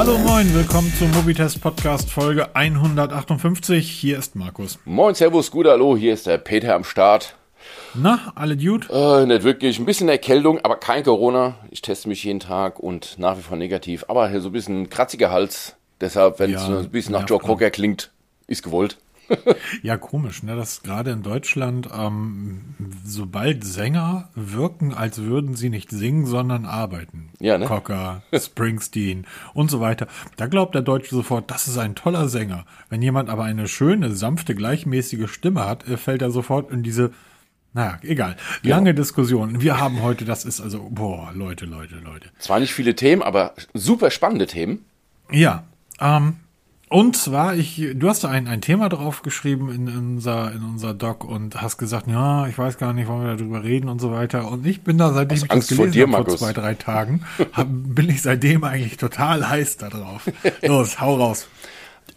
Hallo moin, willkommen zum Mobitest Podcast Folge 158. Hier ist Markus. Moin, Servus, gut, hallo, hier ist der Peter am Start. Na, alle Dude? Äh, nicht wirklich, ein bisschen Erkältung, aber kein Corona. Ich teste mich jeden Tag und nach wie vor negativ. Aber so ein bisschen kratziger Hals. Deshalb, wenn es Ja, ein bisschen nach Joe. Cocker klingt, ist gewollt. Ja, komisch, ne? Dass gerade in Deutschland, ähm, sobald Sänger wirken, als würden sie nicht singen, sondern arbeiten. Ja, ne? Cocker, Springsteen und so weiter. Da glaubt der Deutsche sofort, das ist ein toller Sänger. Wenn jemand aber eine schöne, sanfte, gleichmäßige Stimme hat, äh, fällt er sofort in diese, naja, egal. Lange Diskussion. Wir haben heute, das ist also, boah, Leute, Leute, Leute. Zwar nicht viele Themen, aber super spannende Themen. Ja, ähm, und zwar, ich, du hast da ein, ein Thema drauf geschrieben in, unser, in unser Doc und hast gesagt, ja, ich weiß gar nicht, wollen wir darüber reden und so weiter. Und ich bin da, seitdem Aus ich Angst das vor gelesen dir, habe, vor Markus. zwei, drei Tagen, hab, bin ich seitdem eigentlich total heiß da drauf. Los, hau raus.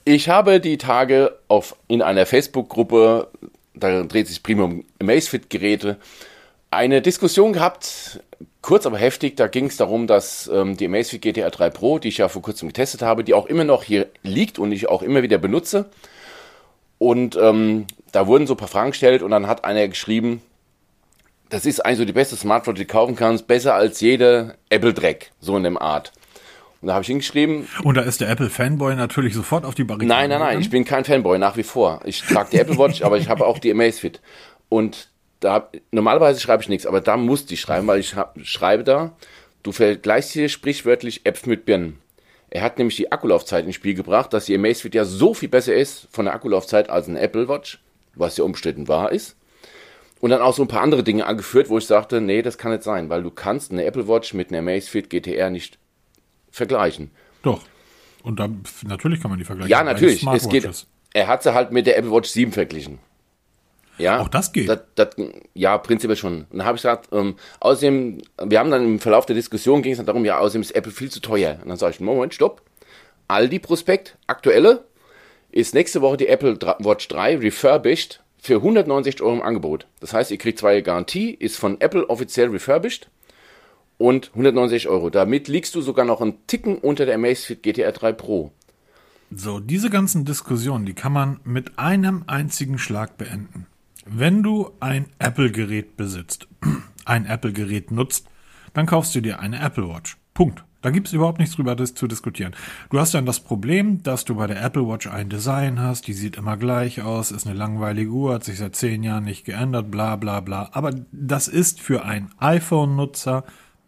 Ich habe die Tage auf, in einer Facebook-Gruppe, da dreht sich prima um Amazfit-Geräte, eine Diskussion gehabt, kurz aber heftig. Da ging es darum, dass ähm, die Amazfit GTR 3 Pro, die ich ja vor kurzem getestet habe, die auch immer noch hier liegt und ich auch immer wieder benutze. Und ähm, da wurden so ein paar Fragen gestellt und dann hat einer geschrieben, das ist eigentlich so die beste Smartphone, die du kaufen kannst, besser als jede Apple-Dreck, so in dem Art. Und da habe ich hingeschrieben, Und da ist der Apple-Fanboy natürlich sofort auf die Barrikaden. Nein, nein, nein, ich bin kein Fanboy nach wie vor. Ich trage die Apple Watch, aber ich habe auch die Amazfit. Und da normalerweise schreibe ich nichts, aber da musste ich schreiben, weil ich hab, schreibe da, du vergleichst hier sprichwörtlich Äpfel mit Birnen. Er hat nämlich die Akkulaufzeit ins Spiel gebracht, dass die Amazfit ja so viel besser ist von der Akkulaufzeit als ein Apple Watch, was ja umstritten wahr ist. Und dann auch so ein paar andere Dinge angeführt, wo ich sagte, nee, das kann nicht sein, weil du kannst eine Apple Watch mit einer Amazfit GTR nicht vergleichen. Doch. Und da, natürlich kann man die vergleichen. Ja, natürlich. Es geht, er hat sie halt mit der Apple Watch 7 verglichen. Ja, Auch das geht? Das, das, ja, prinzipiell schon. Und dann habe ich gesagt, ähm, außerdem, wir haben dann im Verlauf der Diskussion ging es dann darum, ja, außerdem ist Apple viel zu teuer. Und dann sage ich, Moment, stopp. Aldi Prospekt, aktuelle, ist nächste Woche die Apple Watch 3 refurbished für 169 Euro im Angebot. Das heißt, ihr kriegt zwei Jahre Garantie, ist von Apple offiziell refurbished und 169 Euro. Damit liegst du sogar noch einen Ticken unter der Amazfit GTR 3 Pro. So, diese ganzen Diskussionen, die kann man mit einem einzigen Schlag beenden. Wenn du ein Apple-Gerät besitzt, ein Apple-Gerät nutzt, dann kaufst du dir eine Apple Watch. Punkt. Da gibt's überhaupt nichts drüber zu diskutieren. Du hast dann das Problem, dass du bei der Apple Watch ein Design hast, die sieht immer gleich aus, ist eine langweilige Uhr, hat sich seit zehn Jahren nicht geändert, bla bla bla. Aber das ist für einen iPhone-Nutzer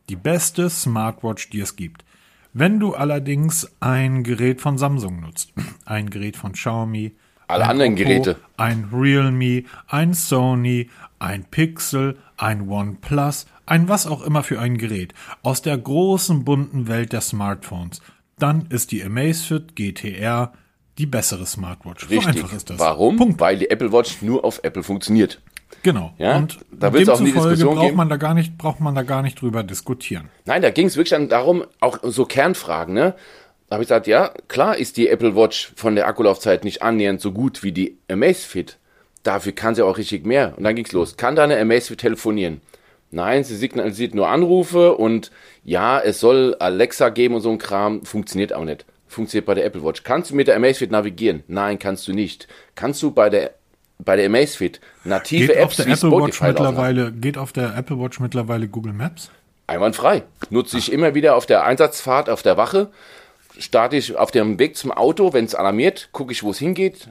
die beste Smartwatch, die es gibt. Wenn du allerdings ein Gerät von Samsung nutzt, ein Gerät von Xiaomi, Alle ein anderen Oppo, Geräte. ein Realme, ein Sony, ein Pixel, ein OnePlus, ein was auch immer für ein Gerät aus der großen bunten Welt der Smartphones, dann ist die Amazfit GTR die bessere Smartwatch. So Richtig. einfach ist das. Warum? Punkt. Weil die Apple Watch nur auf Apple funktioniert. Genau. Ja, Und da wird's auch nie Diskussion braucht man da gar nicht, braucht man da gar nicht drüber diskutieren. Nein, da ging es wirklich dann darum, auch so Kernfragen, ne? Habe ich gesagt, ja, klar ist die Apple Watch von der Akkulaufzeit nicht annähernd so gut wie die Amazfit. Dafür kann sie auch richtig mehr. Und dann ging's los. Kann deine Amazfit telefonieren? Nein, sie signalisiert nur Anrufe und ja, es soll Alexa geben und so ein Kram. Funktioniert auch nicht. Funktioniert bei der Apple Watch. Kannst du mit der Amazfit navigieren? Nein, kannst du nicht. Kannst du bei der bei der Amazfit native Geht auf Apps der wie Apple Watch mittlerweile, geht auf der Apple Watch mittlerweile Google Maps? Einwandfrei. Nutze ich immer wieder auf der Einsatzfahrt, auf der Wache. Starte ich auf dem Weg zum Auto, wenn es alarmiert, gucke ich, wo es hingeht.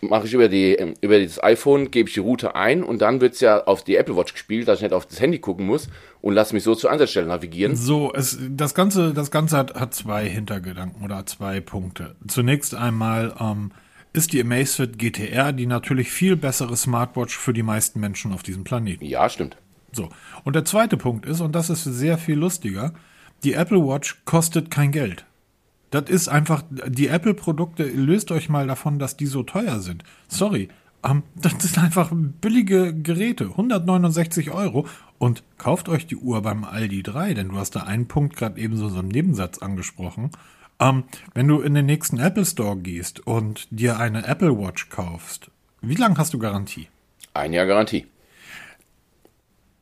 Mache ich über, die, ähm, über das iPhone, gebe ich die Route ein und dann wird es ja auf die Apple Watch gespielt, dass ich nicht auf das Handy gucken muss und lasse mich so zur Einsatzstelle navigieren. So, es, das Ganze, das Ganze hat, hat zwei Hintergedanken oder zwei Punkte. Zunächst einmal ähm, ist die Amazfit GTR die natürlich viel bessere Smartwatch für die meisten Menschen auf diesem Planeten. Ja, stimmt. So. Und der zweite Punkt ist, und das ist sehr viel lustiger, die Apple Watch kostet kein Geld. Das ist einfach, die Apple-Produkte, löst euch mal davon, dass die so teuer sind. Sorry, ähm, das sind einfach billige Geräte, 169 Euro. Und kauft euch die Uhr beim Aldi 3, denn du hast da einen Punkt gerade eben so, so im Nebensatz angesprochen. Ähm, wenn du in den nächsten Apple Store gehst und dir eine Apple Watch kaufst, wie lange hast du Garantie? Ein Jahr Garantie.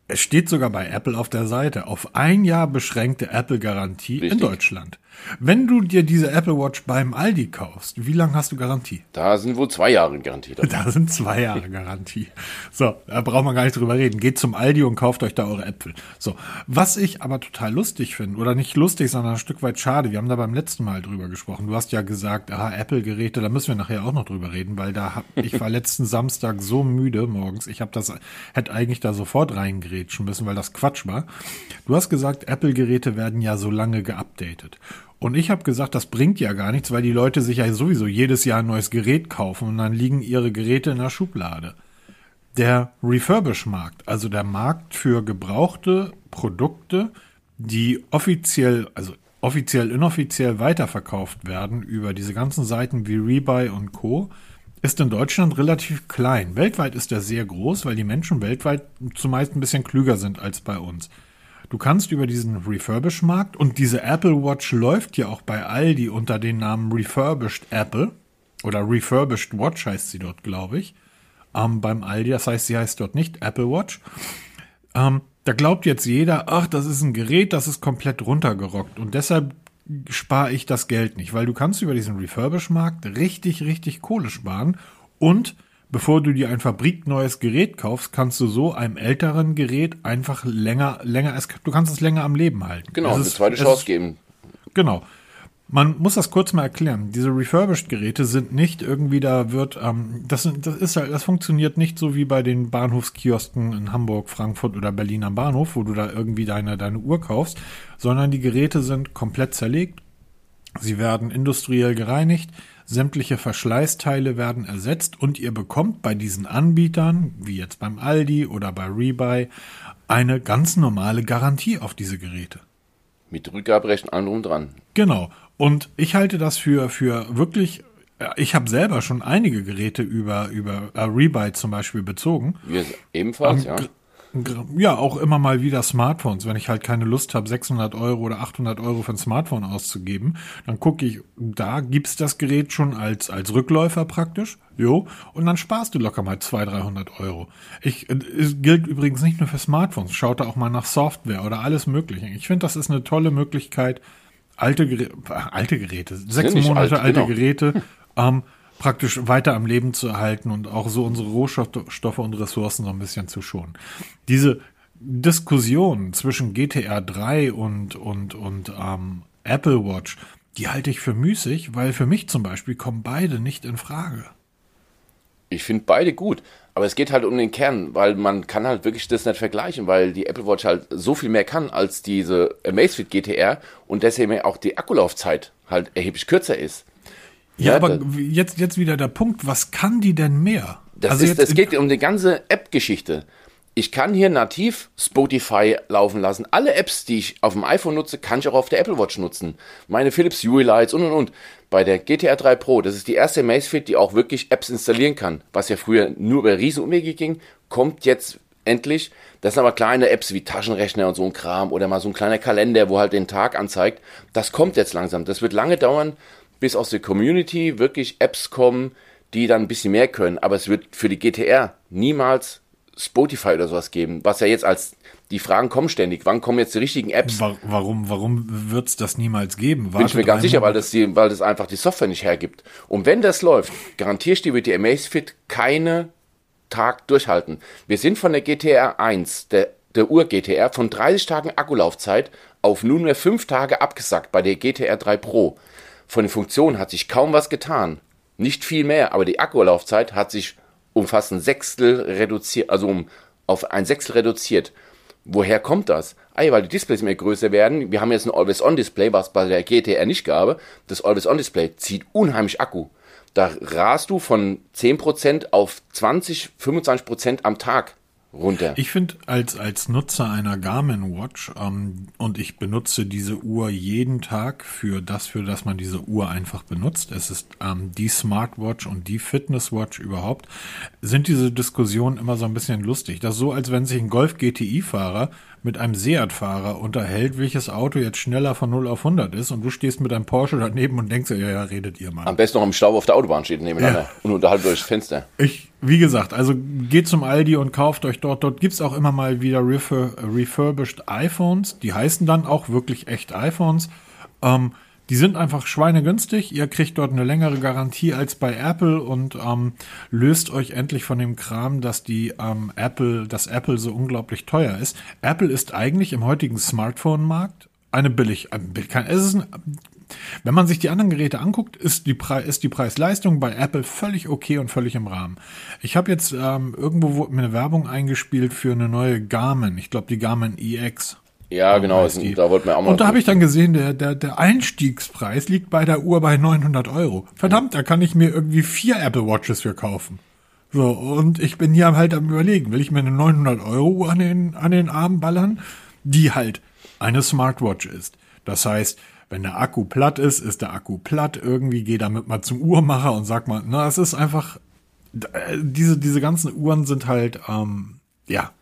Es steht sogar bei Apple auf der Seite, auf ein Jahr beschränkte Apple-Garantie in Deutschland. Wenn du dir diese Apple Watch beim Aldi kaufst, wie lange hast du Garantie? Da sind wohl zwei Jahre Garantie. Dabei. Da sind zwei Jahre Garantie. So, da braucht man gar nicht drüber reden. Geht zum Aldi und kauft euch da eure Äpfel. So, was ich aber total lustig finde, oder nicht lustig, sondern ein Stück weit schade, wir haben da beim letzten Mal drüber gesprochen. Du hast ja gesagt, ah, Apple-Geräte, da müssen wir nachher auch noch drüber reden, weil da hab, ich war letzten Samstag so müde morgens, ich habe das, hätte eigentlich da sofort reingrätschen müssen, weil das Quatsch war. Du hast gesagt, Apple-Geräte werden ja so lange geupdatet. Und ich habe gesagt, das bringt ja gar nichts, weil die Leute sich ja sowieso jedes Jahr ein neues Gerät kaufen und dann liegen ihre Geräte in der Schublade. Der Refurbish-Markt, also der Markt für gebrauchte Produkte, die offiziell, also offiziell, inoffiziell weiterverkauft werden über diese ganzen Seiten wie Rebuy und Co., ist in Deutschland relativ klein. Weltweit ist er sehr groß, weil die Menschen weltweit zumeist ein bisschen klüger sind als bei uns. Du kannst über diesen Refurbish-Markt und diese Apple Watch läuft ja auch bei Aldi unter dem Namen Refurbished Apple oder Refurbished Watch heißt sie dort, glaube ich. Ähm, beim Aldi, das heißt, sie heißt dort nicht Apple Watch. Ähm, da glaubt jetzt jeder, ach, das ist ein Gerät, das ist komplett runtergerockt und deshalb spare ich das Geld nicht, weil du kannst über diesen Refurbish-Markt richtig, richtig Kohle sparen und bevor du dir ein fabrikneues Gerät kaufst, kannst du so einem älteren Gerät einfach länger, länger, du kannst es länger am Leben halten. Genau, eine zweite Chance ist, geben. Genau. Man muss das kurz mal erklären. Diese refurbished Geräte sind nicht irgendwie, da wird, ähm, das, das ist halt, das funktioniert nicht so wie bei den Bahnhofskiosken in Hamburg, Frankfurt oder Berlin am Bahnhof, wo du da irgendwie deine, deine Uhr kaufst, sondern die Geräte sind komplett zerlegt. Sie werden industriell gereinigt Sämtliche Verschleißteile werden ersetzt und ihr bekommt bei diesen Anbietern, wie jetzt beim Aldi oder bei Rebuy, eine ganz normale Garantie auf diese Geräte. Mit Rückgaberecht allem drum dran. Genau. Und ich halte das für, für wirklich ich habe selber schon einige Geräte über, über uh, Rebuy zum Beispiel bezogen. Wir ebenfalls, um, ja. Ja, auch immer mal wieder Smartphones. Wenn ich halt keine Lust habe, 600 Euro oder 800 Euro für ein Smartphone auszugeben, dann gucke ich, da gibt's das Gerät schon als, als Rückläufer praktisch. Jo. Und dann sparst du locker mal 200, 300 Euro. Ich, es gilt übrigens nicht nur für Smartphones. Schaut da auch mal nach Software oder alles Mögliche. Ich finde, das ist eine tolle Möglichkeit, alte, Geräte, alte Geräte, sechs Monate alt, alte genau. Geräte, ähm, praktisch weiter am Leben zu erhalten und auch so unsere Rohstoffe und Ressourcen so ein bisschen zu schonen. Diese Diskussion zwischen GTR 3 und, und, und ähm, Apple Watch, die halte ich für müßig, weil für mich zum Beispiel kommen beide nicht in Frage. Ich finde beide gut, aber es geht halt um den Kern, weil man kann halt wirklich das nicht vergleichen, weil die Apple Watch halt so viel mehr kann als diese Amazfit GTR und deswegen auch die Akkulaufzeit halt erheblich kürzer ist. Ja, aber jetzt, jetzt wieder der Punkt, was kann die denn mehr? Das also ist, es geht um die ganze App-Geschichte. Ich kann hier nativ Spotify laufen lassen. Alle Apps, die ich auf dem iPhone nutze, kann ich auch auf der Apple Watch nutzen. Meine Philips Hue Lights und und und. Bei der GTR 3 Pro, das ist die erste Amazfit, die auch wirklich Apps installieren kann. Was ja früher nur über Riesenumwege ging, kommt jetzt endlich. Das sind aber kleine Apps wie Taschenrechner und so ein Kram oder mal so ein kleiner Kalender, wo halt den Tag anzeigt. Das kommt jetzt langsam. Das wird lange dauern, bis aus der Community wirklich Apps kommen, die dann ein bisschen mehr können. Aber es wird für die GTR niemals Spotify oder sowas geben, was ja jetzt als die Fragen kommen ständig. Wann kommen jetzt die richtigen Apps? Warum, warum wird es das niemals geben? Wartet Bin ich mir ganz sicher, weil das, die, weil das einfach die Software nicht hergibt. Und wenn das läuft, garantiere ich dir, wird die Amazfit keine Tag durchhalten. Wir sind von der GTR 1, der, der Ur-GTR, von 30 Tagen Akkulaufzeit auf nunmehr 5 Tage abgesackt bei der GTR 3 Pro. Von den Funktionen hat sich kaum was getan. Nicht viel mehr, aber die Akkulaufzeit hat sich um fast ein Sechstel reduziert, also um auf ein Sechstel reduziert. Woher kommt das? Ah, weil die Displays mehr größer werden. Wir haben jetzt ein Always-On-Display, was bei der GTR nicht gab. Das Always-On-Display zieht unheimlich Akku. Da rast du von 10% auf 20, 25% am Tag runter. Ich finde, als, als Nutzer einer Garmin Watch, ähm, und ich benutze diese Uhr jeden Tag für das, für das man diese Uhr einfach benutzt, es ist ähm, die Smartwatch und die Fitnesswatch überhaupt, sind diese Diskussionen immer so ein bisschen lustig. Das ist so, als wenn sich ein Golf GTI-Fahrer mit einem Seat-Fahrer unterhält, welches Auto jetzt schneller von 0 auf 100 ist und du stehst mit einem Porsche daneben und denkst, ja, ja, redet ihr mal. Am besten noch im Stau auf der Autobahn steht nebeneinander ja. und unterhalb durchs Fenster. Ich, wie gesagt, also geht zum Aldi und kauft euch dort. Dort gibt's auch immer mal wieder refur refurbished iPhones. Die heißen dann auch wirklich echt iPhones. Ähm, die sind einfach schweinegünstig. Ihr kriegt dort eine längere Garantie als bei Apple und ähm, löst euch endlich von dem Kram, dass die ähm, Apple, dass Apple so unglaublich teuer ist. Apple ist eigentlich im heutigen Smartphone-Markt eine billig, es ist ein, wenn man sich die anderen Geräte anguckt, ist die, Pre ist die Preis-Leistung bei Apple völlig okay und völlig im Rahmen. Ich habe jetzt ähm, irgendwo wurde mir eine Werbung eingespielt für eine neue Garmin. Ich glaube die Garmin EX. Ja, genau, ist, da wollten wir auch mal. Und da habe ich dann gesehen, der, der, der Einstiegspreis liegt bei der Uhr bei 900 Euro. Verdammt, da kann ich mir irgendwie vier Apple Watches für kaufen. So, und ich bin hier halt am überlegen, will ich mir eine 900 Euro Uhr an den, an den Arm ballern, die halt eine Smartwatch ist. Das heißt, wenn der Akku platt ist, ist der Akku platt. Irgendwie geh damit mal zum Uhrmacher und sag mal, na, es ist einfach, äh, diese, diese ganzen Uhren sind halt, ähm, ja,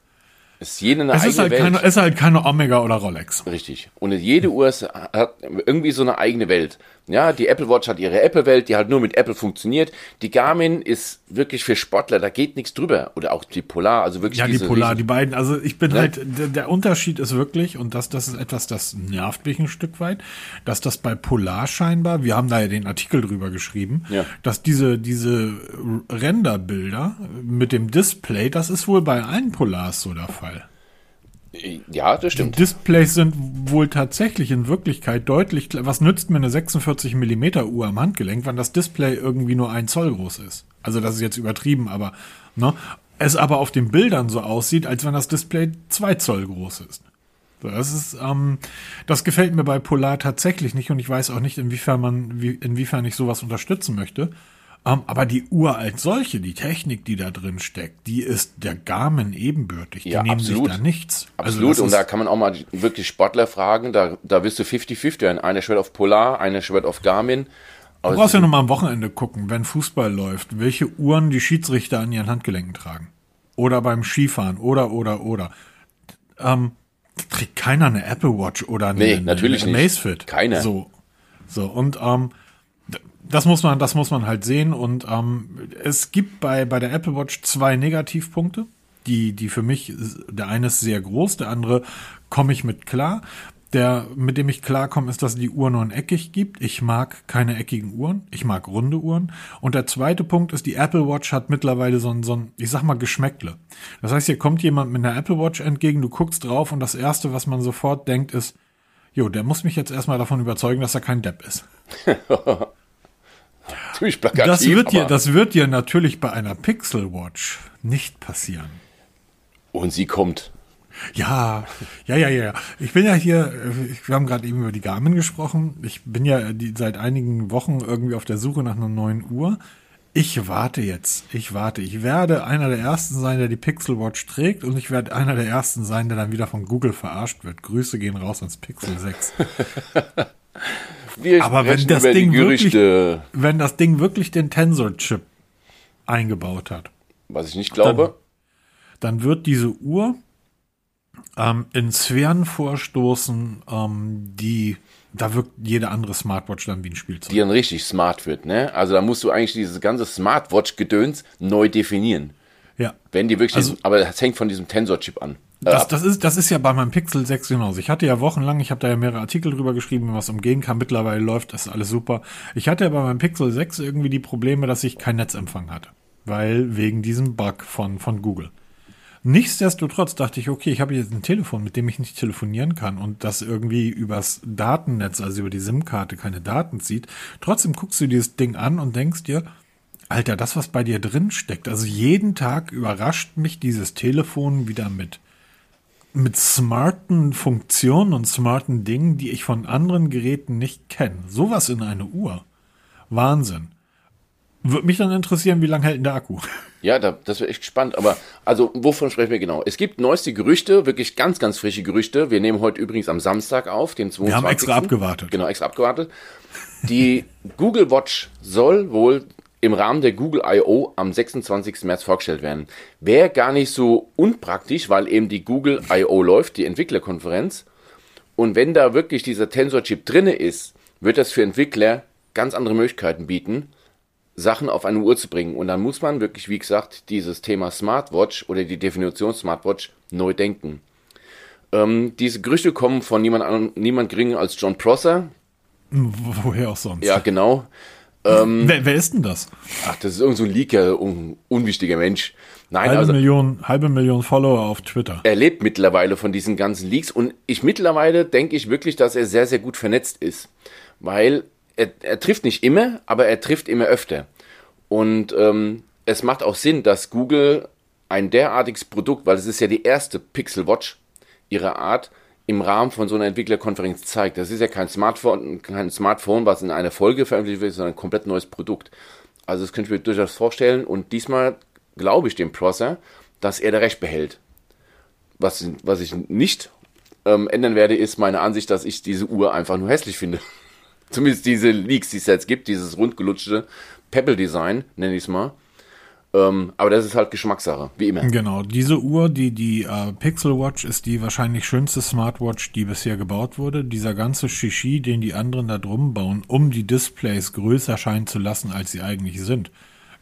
ist jede eine es eigene ist halt Welt. Keine, es ist halt keine Omega oder Rolex. Richtig. Und jede Uhr ist, hat irgendwie so eine eigene Welt. Ja, die Apple Watch hat ihre Apple-Welt, die halt nur mit Apple funktioniert. Die Garmin ist wirklich für Sportler, da geht nichts drüber. Oder auch die Polar, also wirklich Ja, die Polar, riesen- die beiden. Also ich bin Ne? halt, der, der Unterschied ist wirklich, und das, das ist etwas, das nervt mich ein Stück weit, dass das bei Polar scheinbar, wir haben da ja den Artikel drüber geschrieben, Ja. dass diese, diese Renderbilder mit dem Display, das ist wohl bei allen Polars so der Fall. Ja, das stimmt. Displays sind wohl tatsächlich in Wirklichkeit deutlich, was nützt mir eine 46 Millimeter Uhr am Handgelenk, wenn das Display irgendwie nur ein Zoll groß ist. Also das ist jetzt übertrieben, aber ne, es aber auf den Bildern so aussieht, als wenn das Display zwei Zoll groß ist. Das ist, ähm, das gefällt mir bei Polar tatsächlich nicht und ich weiß auch nicht, inwiefern man, wie, inwiefern ich sowas unterstützen möchte. Ähm, aber die Uhr als solche, die Technik, die da drin steckt, die ist der Garmin ebenbürtig. Die Ja, nehmen absolut. sich da nichts. Also Absolut, das und da kann man auch mal wirklich Sportler fragen, da, da wirst du 50-50 werden. Einer schwört auf Polar, einer schwört auf Garmin. Du Aber brauchst ja nur mal am Wochenende gucken, wenn Fußball läuft, welche Uhren die Schiedsrichter an ihren Handgelenken tragen. Oder beim Skifahren, oder, oder, oder. Ähm, trägt keiner eine Apple Watch oder eine, Nee, eine, natürlich eine nicht. Macefit. Keiner. So, so und ähm, das muss man, das muss man halt sehen. Und ähm, es gibt bei bei der Apple Watch zwei Negativpunkte, die die für mich der eine ist sehr groß, der andere komme ich mit klar. Der, mit dem ich klarkomme, ist, dass die Uhr nur ein eckig gibt. Ich mag keine eckigen Uhren. Ich mag runde Uhren. Und der zweite Punkt ist, die Apple Watch hat mittlerweile so ein, so ein, ich sag mal, Geschmäckle. Das heißt, hier kommt jemand mit einer Apple Watch entgegen, du guckst drauf und das erste, was man sofort denkt, ist, jo, der muss mich jetzt erstmal davon überzeugen, dass er kein Depp ist. ziemlich plakativ. Das wird dir, das wird dir natürlich bei einer Pixel Watch nicht passieren. und sie kommt. Ja, ja, ja, ja. Ich bin ja hier, äh, wir haben gerade eben über die Garmin gesprochen. Ich bin ja die, seit einigen Wochen irgendwie auf der Suche nach einer neuen Uhr. Ich warte jetzt. Ich warte. Ich werde einer der ersten sein, der die Pixel Watch trägt und ich werde einer der ersten sein, der dann wieder von Google verarscht wird. Grüße gehen raus ans Pixel 6. Wir Aber wenn das Ding wirklich, wenn das Ding wirklich den Tensor-Chip eingebaut hat, was ich nicht glaube. dann wird diese Uhr ähm, in Sphären vorstoßen, ähm, die da wirkt jede andere Smartwatch dann wie ein Spielzeug. die dann richtig smart wird, ne? Also da musst du eigentlich dieses ganze Smartwatch-Gedöns neu definieren. ja. Wenn die wirklich, Also- diesen, aber das hängt von diesem Tensor-Chip an. Das, das, ist, das ist ja bei meinem Pixel 6 genauso. Ich hatte ja wochenlang, ich habe da ja mehrere Artikel drüber geschrieben, was umgehen kann. Mittlerweile läuft das alles super. Ich hatte ja bei meinem Pixel 6 irgendwie die Probleme, dass ich kein Netzempfang hatte. Weil wegen diesem Bug von, von Google. Nichtsdestotrotz dachte ich, okay, ich habe jetzt ein Telefon, mit dem ich nicht telefonieren kann und das irgendwie übers Datennetz, also über die SIM-Karte, keine Daten zieht. Trotzdem guckst du dieses Ding an und denkst dir, Alter, das, was bei dir drin steckt, also jeden Tag überrascht mich dieses Telefon wieder mit mit smarten Funktionen und smarten Dingen, die ich von anderen Geräten nicht kenne. Sowas in eine Uhr. Wahnsinn. Würde mich dann interessieren, wie lange hält denn der Akku? Ja, da, das wird echt spannend. Aber, also, wovon sprechen wir genau? Es gibt neueste Gerüchte, wirklich ganz, ganz frische Gerüchte. Wir nehmen heute übrigens am Samstag auf, den 22. haben extra abgewartet. Genau, extra abgewartet. Die Google Watch soll wohl im Rahmen der Google I.O. am 26. März vorgestellt werden. Wäre gar nicht so unpraktisch, weil eben die Google I.O. läuft, die Entwicklerkonferenz. Und wenn da wirklich dieser Tensor-Chip drinne ist, wird das für Entwickler ganz andere Möglichkeiten bieten, Sachen auf eine Uhr zu bringen. Und dann muss man wirklich, wie gesagt, dieses Thema Smartwatch oder die Definition Smartwatch neu denken. Ähm, diese Gerüchte kommen von niemand, niemand geringer als John Prosser. Woher auch sonst? Ja, genau. Ähm, wer, wer, ist denn das? Ach, das ist irgend so ein Leaker, un, unwichtiger Mensch. Nein, halbe also, Million, halbe Million Follower auf Twitter. Er lebt mittlerweile von diesen ganzen Leaks und ich mittlerweile denke ich wirklich, dass er sehr, sehr gut vernetzt ist. Weil er, er trifft nicht immer, aber er trifft immer öfter. Und ähm, es macht auch Sinn, dass Google ein derartiges Produkt, weil es ist ja die erste Pixel Watch ihrer Art, im Rahmen von so einer Entwicklerkonferenz zeigt. Das ist ja kein Smartphone, kein Smartphone, was in einer Folge veröffentlicht wird, sondern ein komplett neues Produkt. Also das könnte ich mir durchaus vorstellen und diesmal glaube ich dem Prosser, dass er da recht behält. Was, was ich nicht ähm, ändern werde, ist meine Ansicht, dass ich diese Uhr einfach nur hässlich finde. Zumindest diese Leaks, die es jetzt gibt, dieses rundgelutschte Pebble-Design, nenne ich es mal. Ähm, aber das ist halt Geschmackssache, wie immer. Genau, diese Uhr, die, die äh, Pixel Watch, ist die wahrscheinlich schönste Smartwatch, die bisher gebaut wurde. Dieser ganze Shishi, den die anderen da drum bauen, um die Displays größer scheinen zu lassen, als sie eigentlich sind.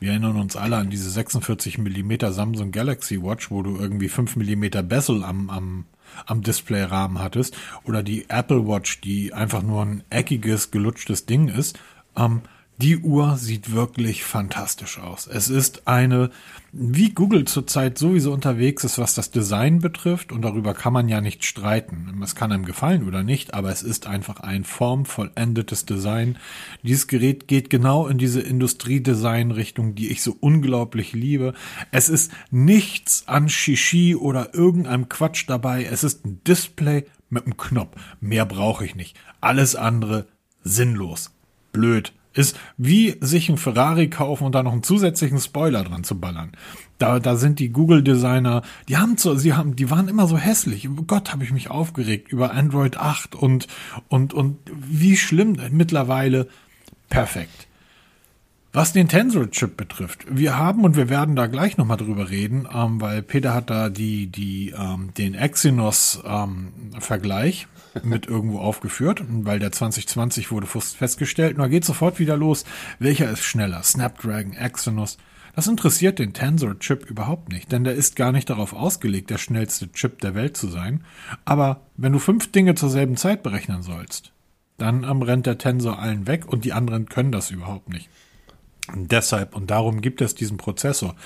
Wir erinnern uns alle an diese 46 mm Samsung Galaxy Watch, wo du irgendwie 5 mm Bezel am, am, am Displayrahmen hattest. Oder die Apple Watch, die einfach nur ein eckiges, gelutschtes Ding ist. Ähm, die Uhr sieht wirklich fantastisch aus. Es ist eine, wie Google zurzeit sowieso unterwegs ist, was das Design betrifft, und darüber kann man ja nicht streiten. Es kann einem gefallen oder nicht, aber es ist einfach ein formvollendetes Design. Dieses Gerät geht genau in diese Industriedesign-Richtung, die ich so unglaublich liebe. Es ist nichts an Shishi oder irgendeinem Quatsch dabei. Es ist ein Display mit einem Knopf. Mehr brauche ich nicht. Alles andere sinnlos. Blöd ist wie sich ein Ferrari kaufen und da noch einen zusätzlichen Spoiler dran zu ballern. Da, da sind die Google-Designer, die haben so, sie haben, die waren immer so hässlich. Gott, habe ich mich aufgeregt über Android 8 und, und, und wie schlimm mittlerweile perfekt. Was den Tensor-Chip betrifft, wir haben und wir werden da gleich nochmal drüber reden, ähm, weil Peter hat da die, die, ähm, den Exynos-Vergleich ähm, mit irgendwo aufgeführt, weil der 2020 wurde festgestellt. Und da geht sofort wieder los. Welcher ist schneller? Snapdragon, Exynos? Das interessiert den Tensor-Chip überhaupt nicht, denn der ist gar nicht darauf ausgelegt, der schnellste Chip der Welt zu sein. Aber wenn du fünf Dinge zur selben Zeit berechnen sollst, dann ähm, rennt der Tensor allen weg und die anderen können das überhaupt nicht. Und deshalb und darum gibt es diesen Prozessor.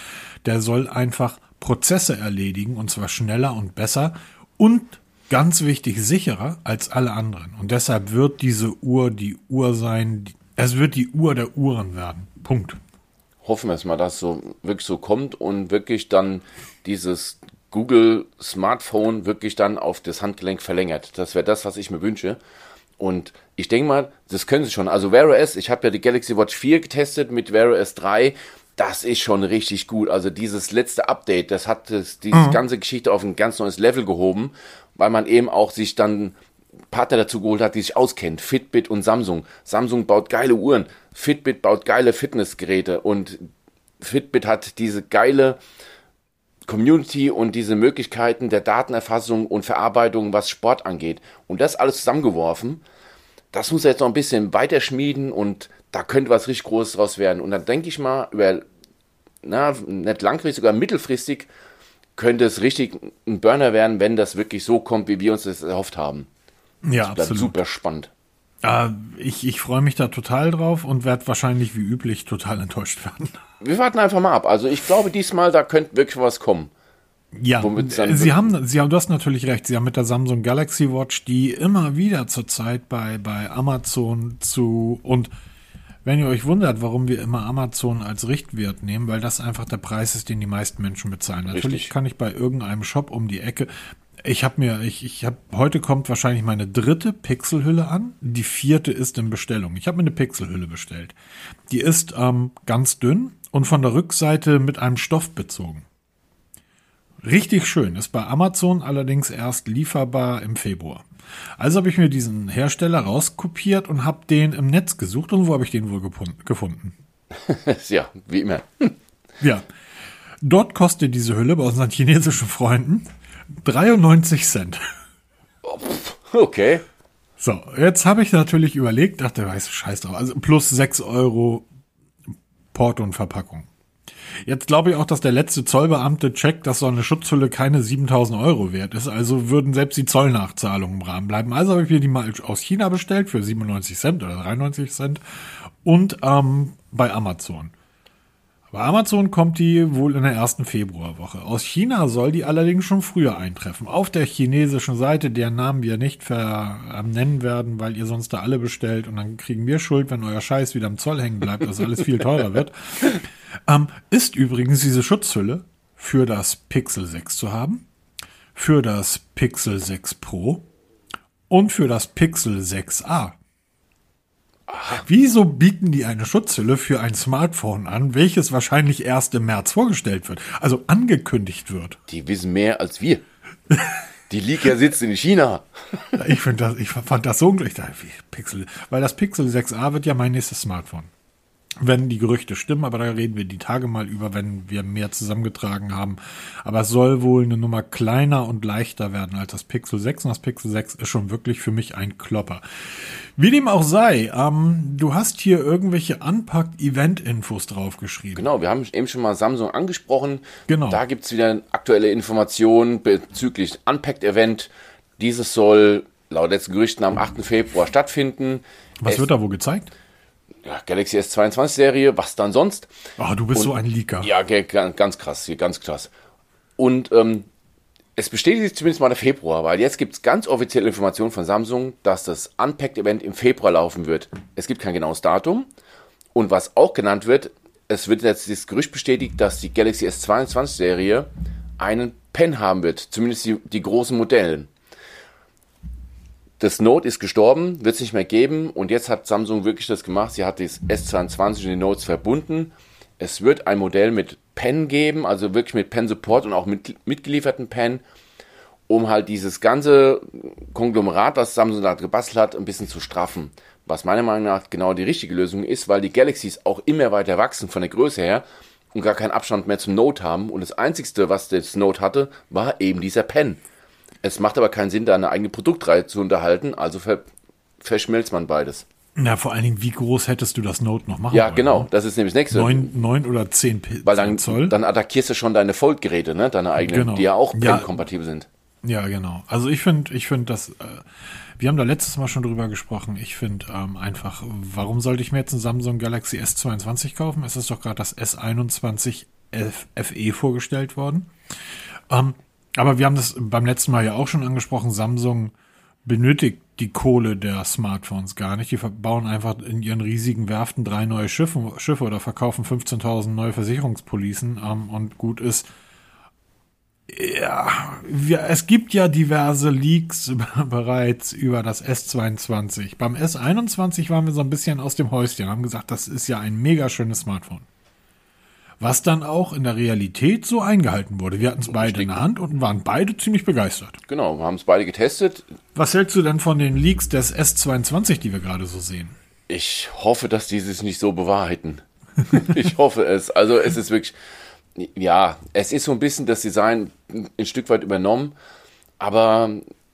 Der soll einfach Prozesse erledigen und zwar schneller und besser und ganz wichtig sicherer als alle anderen. Und deshalb wird diese Uhr die Uhr sein, es wird die Uhr der Uhren werden. Punkt. Hoffen wir es mal, dass es so wirklich so kommt und wirklich dann dieses Google Smartphone wirklich dann auf das Handgelenk verlängert. Das wäre das, was ich mir wünsche. Und ich denke mal, das können sie schon. Also Wear OS, ich habe ja die Galaxy Watch 4 getestet mit Wear OS 3. Das ist schon richtig gut. Also dieses letzte Update, das hat das, diese mhm. ganze Geschichte auf ein ganz neues Level gehoben weil man eben auch sich dann Partner dazu geholt hat, die sich auskennt. Fitbit und Samsung. Samsung baut geile Uhren. Fitbit baut geile Fitnessgeräte und Fitbit hat diese geile Community und diese Möglichkeiten der Datenerfassung und Verarbeitung, was Sport angeht. Und das alles zusammengeworfen. Das muss er jetzt noch ein bisschen weiterschmieden und da könnte was richtig Großes draus werden. Und dann denke ich mal, über, na, nicht langfristig, sogar mittelfristig könnte es richtig ein Burner werden, wenn das wirklich so kommt, wie wir uns das erhofft haben. Ja, das absolut. super spannend. Äh, ich ich freue mich da total drauf und werde wahrscheinlich wie üblich total enttäuscht werden. Wir warten einfach mal ab. Also ich glaube diesmal, da könnte wirklich was kommen. Ja, Sie haben, Sie haben, du hast natürlich recht. Sie haben mit der Samsung Galaxy Watch, die immer wieder zurzeit bei, bei Amazon zu und wenn ihr euch wundert, warum wir immer Amazon als Richtwert nehmen, weil das einfach der Preis ist, den die meisten Menschen bezahlen. Richtig. Natürlich kann ich bei irgendeinem Shop um die Ecke ich habe mir, ich, ich habe, heute kommt wahrscheinlich meine dritte Pixelhülle an. Die vierte ist in Bestellung. Ich habe mir eine Pixelhülle bestellt. Die ist ähm, ganz dünn und von der Rückseite mit einem Stoff bezogen. Richtig schön. Ist bei Amazon allerdings erst lieferbar im Februar. Also habe ich mir diesen Hersteller rauskopiert und habe den im Netz gesucht. Und wo habe ich den wohl gefunden? ja, wie immer. Ja. Dort kostet diese Hülle bei unseren chinesischen Freunden 93 Cent. Okay. So, jetzt habe ich natürlich überlegt, dachte, weiß scheiß drauf, also plus 6 Euro Porto und Verpackung. Jetzt glaube ich auch, dass der letzte Zollbeamte checkt, dass so eine Schutzhülle keine 7000 Euro wert ist. Also würden selbst die Zollnachzahlungen im Rahmen bleiben. Also habe ich mir die mal aus China bestellt für 97 Cent oder 93 Cent und ähm, bei Amazon. Bei Amazon kommt die wohl in der ersten Februarwoche. Aus China soll die allerdings schon früher eintreffen. Auf der chinesischen Seite, deren Namen wir nicht ver nennen werden, weil ihr sonst da alle bestellt und dann kriegen wir Schuld, wenn euer Scheiß wieder am Zoll hängen bleibt, dass alles viel teurer wird. Ähm, ist übrigens diese Schutzhülle für das Pixel 6 zu haben, für das Pixel 6 Pro und für das Pixel 6a. Wieso bieten die eine Schutzhülle für ein Smartphone an, welches wahrscheinlich erst im März vorgestellt wird, also angekündigt wird? Die wissen mehr als wir. Die Liga sitzt in China. Ich das, ich fand das so ungleich, Pixel, weil das Pixel 6a wird ja mein nächstes Smartphone wenn die Gerüchte stimmen, aber da reden wir die Tage mal über, wenn wir mehr zusammengetragen haben. Aber es soll wohl eine Nummer kleiner und leichter werden als das Pixel 6 und das Pixel 6 ist schon wirklich für mich ein Klopper. Wie dem auch sei, ähm, du hast hier irgendwelche Unpacked-Event-Infos draufgeschrieben. Genau, wir haben eben schon mal Samsung angesprochen. Genau. Da gibt's wieder aktuelle Informationen bezüglich Unpacked-Event. Dieses soll laut letzten Gerüchten am 8. Februar stattfinden. Was Es- wird da wohl gezeigt? Ja, Galaxy S22 Serie, was dann sonst? Ah, du bist so ein Leaker. Ja, ganz krass, hier, ganz krass. Und ähm, es bestätigt sich zumindest mal der Februar, weil jetzt gibt es ganz offizielle Informationen von Samsung, dass das Unpacked-Event im Februar laufen wird. Es gibt kein genaues Datum. Und was auch genannt wird, es wird jetzt das Gerücht bestätigt, dass die Galaxy S22-Serie einen Pen haben wird, zumindest die, die großen Modellen. Das Note ist gestorben, wird es nicht mehr geben und jetzt hat Samsung wirklich das gemacht. Sie hat das S22 und die Notes verbunden. Es wird ein Modell mit Pen geben, also wirklich mit Pen Support und auch mit mitgelieferten Pen, um halt dieses ganze Konglomerat, was Samsung da gebastelt hat, ein bisschen zu straffen. Was meiner Meinung nach genau die richtige Lösung ist, weil die Galaxies auch immer weiter wachsen von der Größe her und gar keinen Abstand mehr zum Note haben. Und das Einzigste, was das Note hatte, war eben dieser Pen. Es macht aber keinen Sinn, da eine eigene Produktreihe zu unterhalten, also ver verschmilzt man beides. Na, vor allen Dingen, wie groß hättest du das Note noch machen Ja, wollen? genau, das ist nämlich das nächste. Neun, neun oder zehn P Weil dann, Zoll? dann attackierst du schon deine Fold-Geräte, ne? deine eigenen, Genau. die ja auch Ja. Pen-kompatibel sind. Ja, genau. Also ich finde, ich finde das, äh, wir haben da letztes Mal schon drüber gesprochen. Ich finde ähm, einfach, warum sollte ich mir jetzt ein Samsung Galaxy S22 kaufen? Es ist doch gerade das S21 F FE vorgestellt worden. Ähm, aber wir haben das beim letzten Mal ja auch schon angesprochen. Samsung benötigt die Kohle der Smartphones gar nicht. Die bauen einfach in ihren riesigen Werften drei neue Schiffe, Schiffe oder verkaufen 15.000 neue Versicherungspolicen ähm, und gut ist. Ja, wir, es gibt ja diverse Leaks bereits über das S22. Beim S21 waren wir so ein bisschen aus dem Häuschen, haben gesagt, das ist ja ein mega schönes Smartphone. Was dann auch in der Realität so eingehalten wurde. Wir hatten es beide in der Hand und waren beide ziemlich begeistert. Genau, wir haben es beide getestet. Was hältst du denn von den Leaks des S22, die wir gerade so sehen? Ich hoffe, dass die sich nicht so bewahrheiten. ich hoffe es. Also es ist wirklich, ja, es ist so ein bisschen das Design ein Stück weit übernommen, aber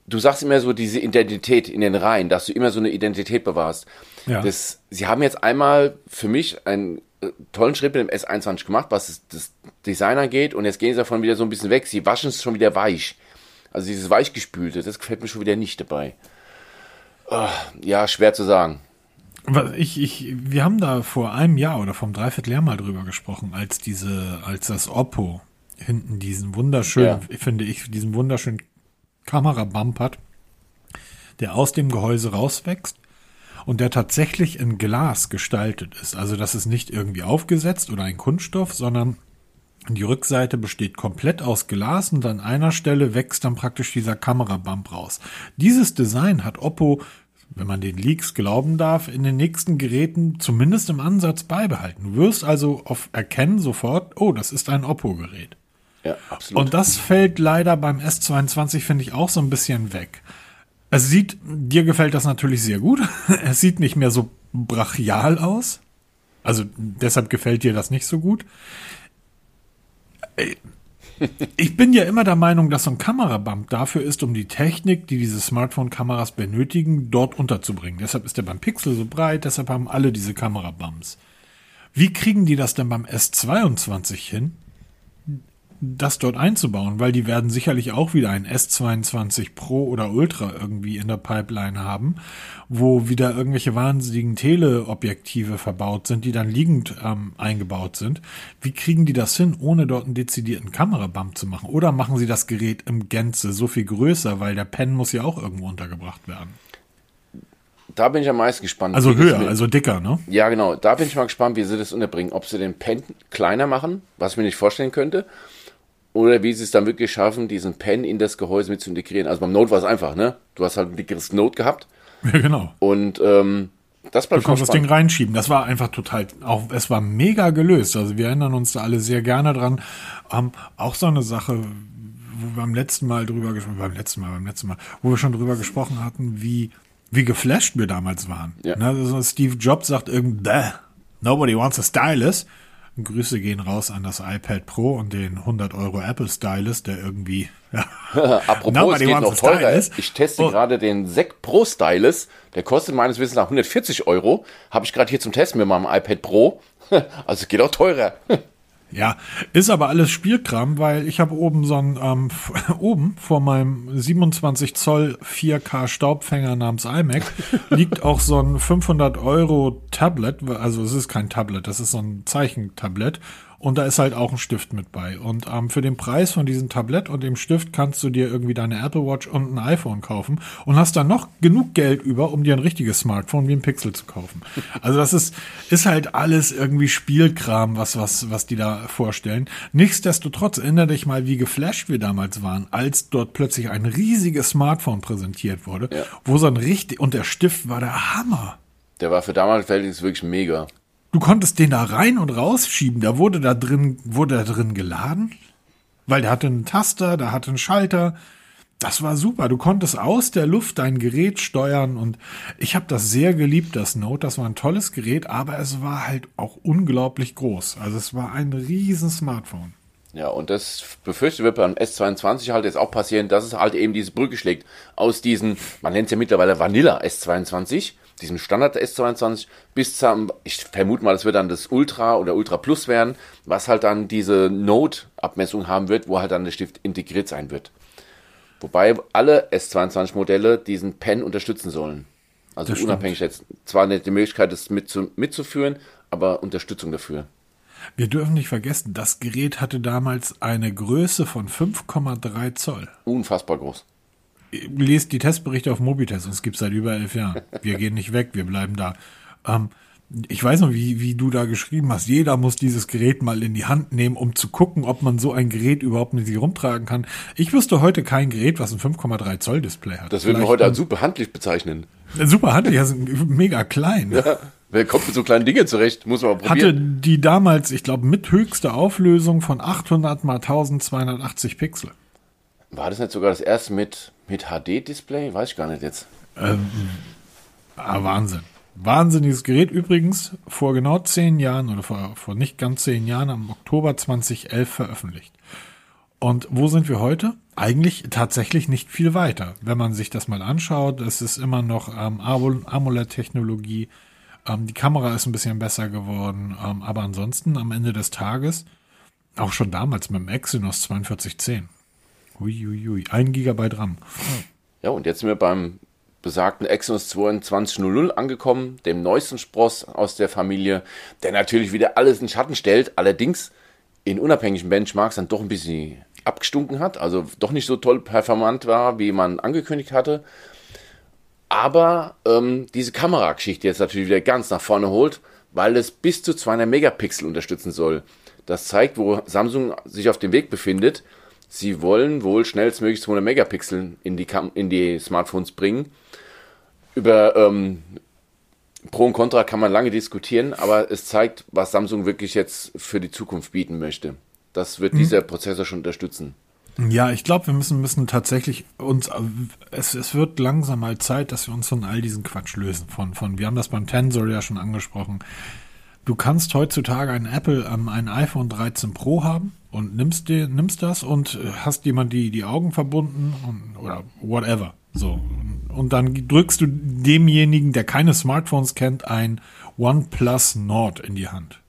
du sagst immer so diese Identität in den Reihen, dass du immer so eine Identität bewahrst. Ja. Das, sie haben jetzt einmal für mich äh, tollen Schritt mit dem S21 gemacht, was es- das Design angeht und jetzt gehen sie davon wieder so ein bisschen weg. Sie waschen es schon wieder weich. Also dieses weichgespülte, das gefällt mir schon wieder nicht dabei. Ah, ja, schwer zu sagen. Ich, ich, wir haben da vor einem Jahr oder vom Dreivierteljahr mal drüber gesprochen, als diese, als das Oppo hinten diesen wunderschönen, finde ich, diesen wunderschönen Kamerabump hat, der aus dem Gehäuse rauswächst und der tatsächlich in Glas gestaltet ist. Also das ist nicht irgendwie aufgesetzt oder ein Kunststoff, sondern die Rückseite besteht komplett aus Glas und an einer Stelle wächst dann praktisch dieser Kamerabump raus. Dieses Design hat Oppo, wenn man den Leaks glauben darf, in den nächsten Geräten zumindest im Ansatz beibehalten. Du wirst also auf Erkennen sofort, oh, das ist ein Oppo-Gerät. Ja, absolut. Und das fällt leider beim S22, finde ich, auch so ein bisschen weg. Es sieht, dir gefällt das natürlich sehr gut. Es sieht nicht mehr so brachial aus. Also deshalb gefällt dir das nicht so gut. Äh, ich bin ja immer der Meinung, dass so ein Kamerabump dafür ist, um die Technik, die diese Smartphone-Kameras benötigen, dort unterzubringen. Deshalb ist der beim Pixel so breit, deshalb haben alle diese Kamerabumps. Wie kriegen die das denn beim S22 hin? Das dort einzubauen, weil die werden sicherlich auch wieder ein S22 Pro oder Ultra irgendwie in der Pipeline haben, wo wieder irgendwelche wahnsinnigen Teleobjektive verbaut sind, die dann liegend ähm, eingebaut sind. Wie kriegen die das hin, ohne dort einen dezidierten Kamerabump zu machen? Oder machen sie das Gerät im Gänze so viel größer, weil der Pen muss ja auch irgendwo untergebracht werden? Da bin ich am meisten gespannt. Also höher, also dicker, ne? Ja, genau. Da bin ich mal gespannt, wie sie das unterbringen. Ob sie den Pen kleiner machen, was ich mir nicht vorstellen könnte oder wie sie es dann wirklich schaffen, diesen Pen in das Gehäuse mit zu integrieren. Also beim Note war es einfach, ne? Du hast halt ein dickeres Note gehabt. Ja, genau. Und ähm, das bleibt Du konntest das Ding reinschieben. Das war einfach total, auch es war mega gelöst. Also wir erinnern uns da alle sehr gerne dran. Ähm, auch so eine Sache, wo wir beim letzten Mal drüber gesprochen, beim letzten Mal, beim letzten Mal, wo wir schon drüber gesprochen hatten, wie wie geflasht wir damals waren. Ja. Ne, also Steve Jobs sagt irgendwie, nobody wants a stylus. Grüße gehen raus an das iPad Pro und den 100 Euro Apple Stylus, der irgendwie. Ja. Apropos, es geht noch teurer. Ich teste oh. gerade den Sec Pro Stylus. Der kostet meines Wissens nach 140 Euro. Habe ich gerade hier zum Testen mit meinem iPad Pro. Also es geht auch teurer. Ja, ist aber alles Spielkram, weil ich habe oben so ein, ähm, oben vor meinem 27 Zoll 4K Staubfänger namens iMac liegt auch so ein 500 Euro Tablet, also es ist kein Tablet, das ist so ein Zeichentablet und da ist halt auch ein Stift mit bei. Und ähm, für den Preis von diesem Tablett und dem Stift kannst du dir irgendwie deine Apple Watch und ein iPhone kaufen und hast dann noch genug Geld über, um dir ein richtiges Smartphone wie ein Pixel zu kaufen. Also das ist, ist halt alles irgendwie Spielkram, was, was, was die da vorstellen. Nichtsdestotrotz erinnere dich mal, wie geflasht wir damals waren, als dort plötzlich ein riesiges Smartphone präsentiert wurde, ja. wo so ein richtig, und der Stift war der Hammer. Der war für damals Verhältnis wirklich mega. Du konntest den da rein und rausschieben. Da wurde da drin, wurde da drin geladen. Weil der hatte einen Taster, der hatte einen Schalter. Das war super. Du konntest aus der Luft dein Gerät steuern und ich habe das sehr geliebt, das Note. Das war ein tolles Gerät, aber es war halt auch unglaublich groß. Also es war ein riesen Smartphone. Ja, und das befürchte wird beim S22 halt jetzt auch passieren, dass es halt eben diese Brücke schlägt aus diesen, man nennt es ja mittlerweile Vanilla S22, diesem Standard S22 bis zum, ich vermute mal, es wird dann das Ultra oder Ultra Plus werden, was halt dann diese Node-Abmessung haben wird, wo halt dann der Stift integriert sein wird. Wobei alle S22-Modelle diesen Pen unterstützen sollen. Also das unabhängig stimmt. jetzt. Zwar nicht die Möglichkeit, das mitzu mitzuführen, aber Unterstützung dafür. Wir dürfen nicht vergessen, das Gerät hatte damals eine Größe von 5,3 Zoll. Unfassbar groß lest die Testberichte auf Mobitest, uns gibt seit über elf Jahren. Wir gehen nicht weg, wir bleiben da. Ähm, ich weiß noch, wie, wie du da geschrieben hast, jeder muss dieses Gerät mal in die Hand nehmen, um zu gucken, ob man so ein Gerät überhaupt mit sich rumtragen kann. Ich wüsste heute kein Gerät, was ein 5,3 Zoll Display hat. Das würden wir heute als super handlich bezeichnen. Super handlich, also mega klein. Ja, wer kommt mit so kleinen Dingen zurecht? Muss man probieren. Hatte die damals, ich glaube, mit höchster Auflösung von 800 mal 1280 Pixel. War das nicht sogar das erste mit mit HD-Display? Weiß ich gar nicht jetzt. Ähm, ah, Wahnsinn. Wahnsinniges Gerät übrigens vor genau zehn Jahren oder vor, vor nicht ganz zehn Jahren am Oktober 2011 veröffentlicht. Und wo sind wir heute? Eigentlich tatsächlich nicht viel weiter. Wenn man sich das mal anschaut, es ist immer noch ähm, AMOLED-Technologie. Ähm, die Kamera ist ein bisschen besser geworden. Ähm, aber ansonsten am Ende des Tages, auch schon damals mit dem Exynos 4210, Uiuiui, ein Gigabyte RAM. Ja, und jetzt sind wir beim besagten Exynos 2200 angekommen, dem neuesten Spross aus der Familie, der natürlich wieder alles in Schatten stellt, allerdings in unabhängigen Benchmarks dann doch ein bisschen abgestunken hat, also doch nicht so toll performant war, wie man angekündigt hatte. Aber ähm, diese Kamerageschichte jetzt natürlich wieder ganz nach vorne holt, weil es bis zu 200 Megapixel unterstützen soll. Das zeigt, wo Samsung sich auf dem Weg befindet sie wollen wohl schnellstmöglich 200 Megapixel in die, Kam in die Smartphones bringen. Über ähm, Pro und Contra kann man lange diskutieren, aber es zeigt, was Samsung wirklich jetzt für die Zukunft bieten möchte. Das wird mhm. dieser Prozessor schon unterstützen. Ja, ich glaube, wir müssen, müssen tatsächlich uns, es, es wird langsam mal Zeit, dass wir uns von all diesen Quatsch lösen. Von, von, wir haben das beim Tensor ja schon angesprochen Du kannst heutzutage ein Apple, ähm, ein iPhone 13 Pro haben und nimmst dir, nimmst das und äh, hast jemand die, die Augen verbunden und, oder whatever. So. Und dann drückst du demjenigen, der keine Smartphones kennt, ein OnePlus Nord in die Hand.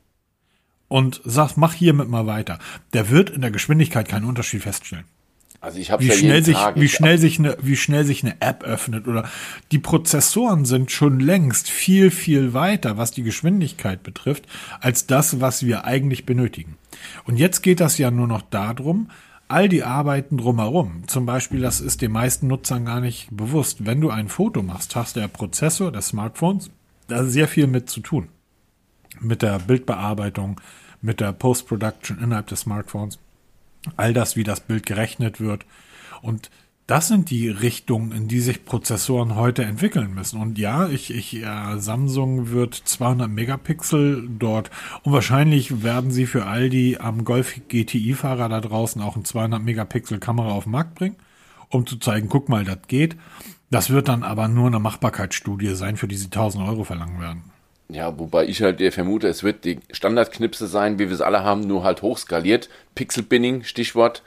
Und sagst, mach hiermit mal weiter. Der wird in der Geschwindigkeit keinen Unterschied feststellen. Also ich habe Wie ja schnell sich, Tag, wie schnell sich eine, wie schnell sich eine App öffnet oder die Prozessoren sind schon längst viel, viel weiter, was die Geschwindigkeit betrifft, als das, was wir eigentlich benötigen. Und jetzt geht das ja nur noch darum, all die Arbeiten drumherum. Zum Beispiel, das ist den meisten Nutzern gar nicht bewusst. Wenn du ein Foto machst, hast der Prozessor des Smartphones da sehr viel mit zu tun. Mit der Bildbearbeitung, mit der Post-Production innerhalb des Smartphones all das, wie das Bild gerechnet wird. Und das sind die Richtungen, in die sich Prozessoren heute entwickeln müssen. Und ja, ich, ich, ja, Samsung wird 200 Megapixel dort und wahrscheinlich werden sie für all die am Golf GTI-Fahrer da draußen auch ein 200 Megapixel Kamera auf den Markt bringen, um zu zeigen, guck mal, das geht. Das wird dann aber nur eine Machbarkeitsstudie sein, für die sie 1000 Euro verlangen werden. Ja, wobei ich halt der vermute, es wird die Standardknipse sein, wie wir es alle haben, nur halt hochskaliert. Pixel-Binning, Stichwort,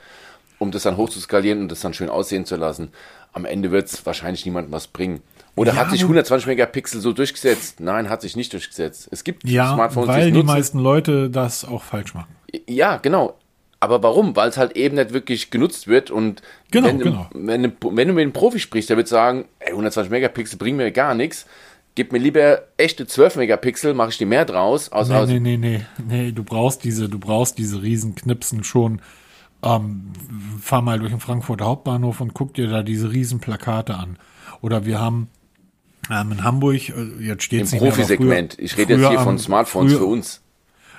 um das dann hochzuskalieren und das dann schön aussehen zu lassen. Am Ende wird es wahrscheinlich niemandem was bringen. Oder Ja, hat sich wo- 120 Megapixel so durchgesetzt? Nein, hat sich nicht durchgesetzt. Es gibt Ja, Smartphones, weil die nutzen. meisten Leute das auch falsch machen. Ja, genau. Aber warum? Weil es halt eben nicht wirklich genutzt wird und Genau, wenn, du- genau. Wenn, du- wenn du mit einem Profi sprichst, der wird sagen, ey, 120 Megapixel bringen mir gar nichts. Gib mir lieber echte 12 Megapixel, mache ich die mehr draus. Aus, aus, Nee, nee, nee, nee, nee, du brauchst diese, du brauchst diese Riesenknipsen schon. Ähm, fahr mal durch den Frankfurter Hauptbahnhof und guck dir da diese Riesenplakate an. Oder wir haben ähm, in Hamburg, äh, jetzt steht Im es aber Profisegment. Ich rede jetzt hier von Smartphones früher, für uns.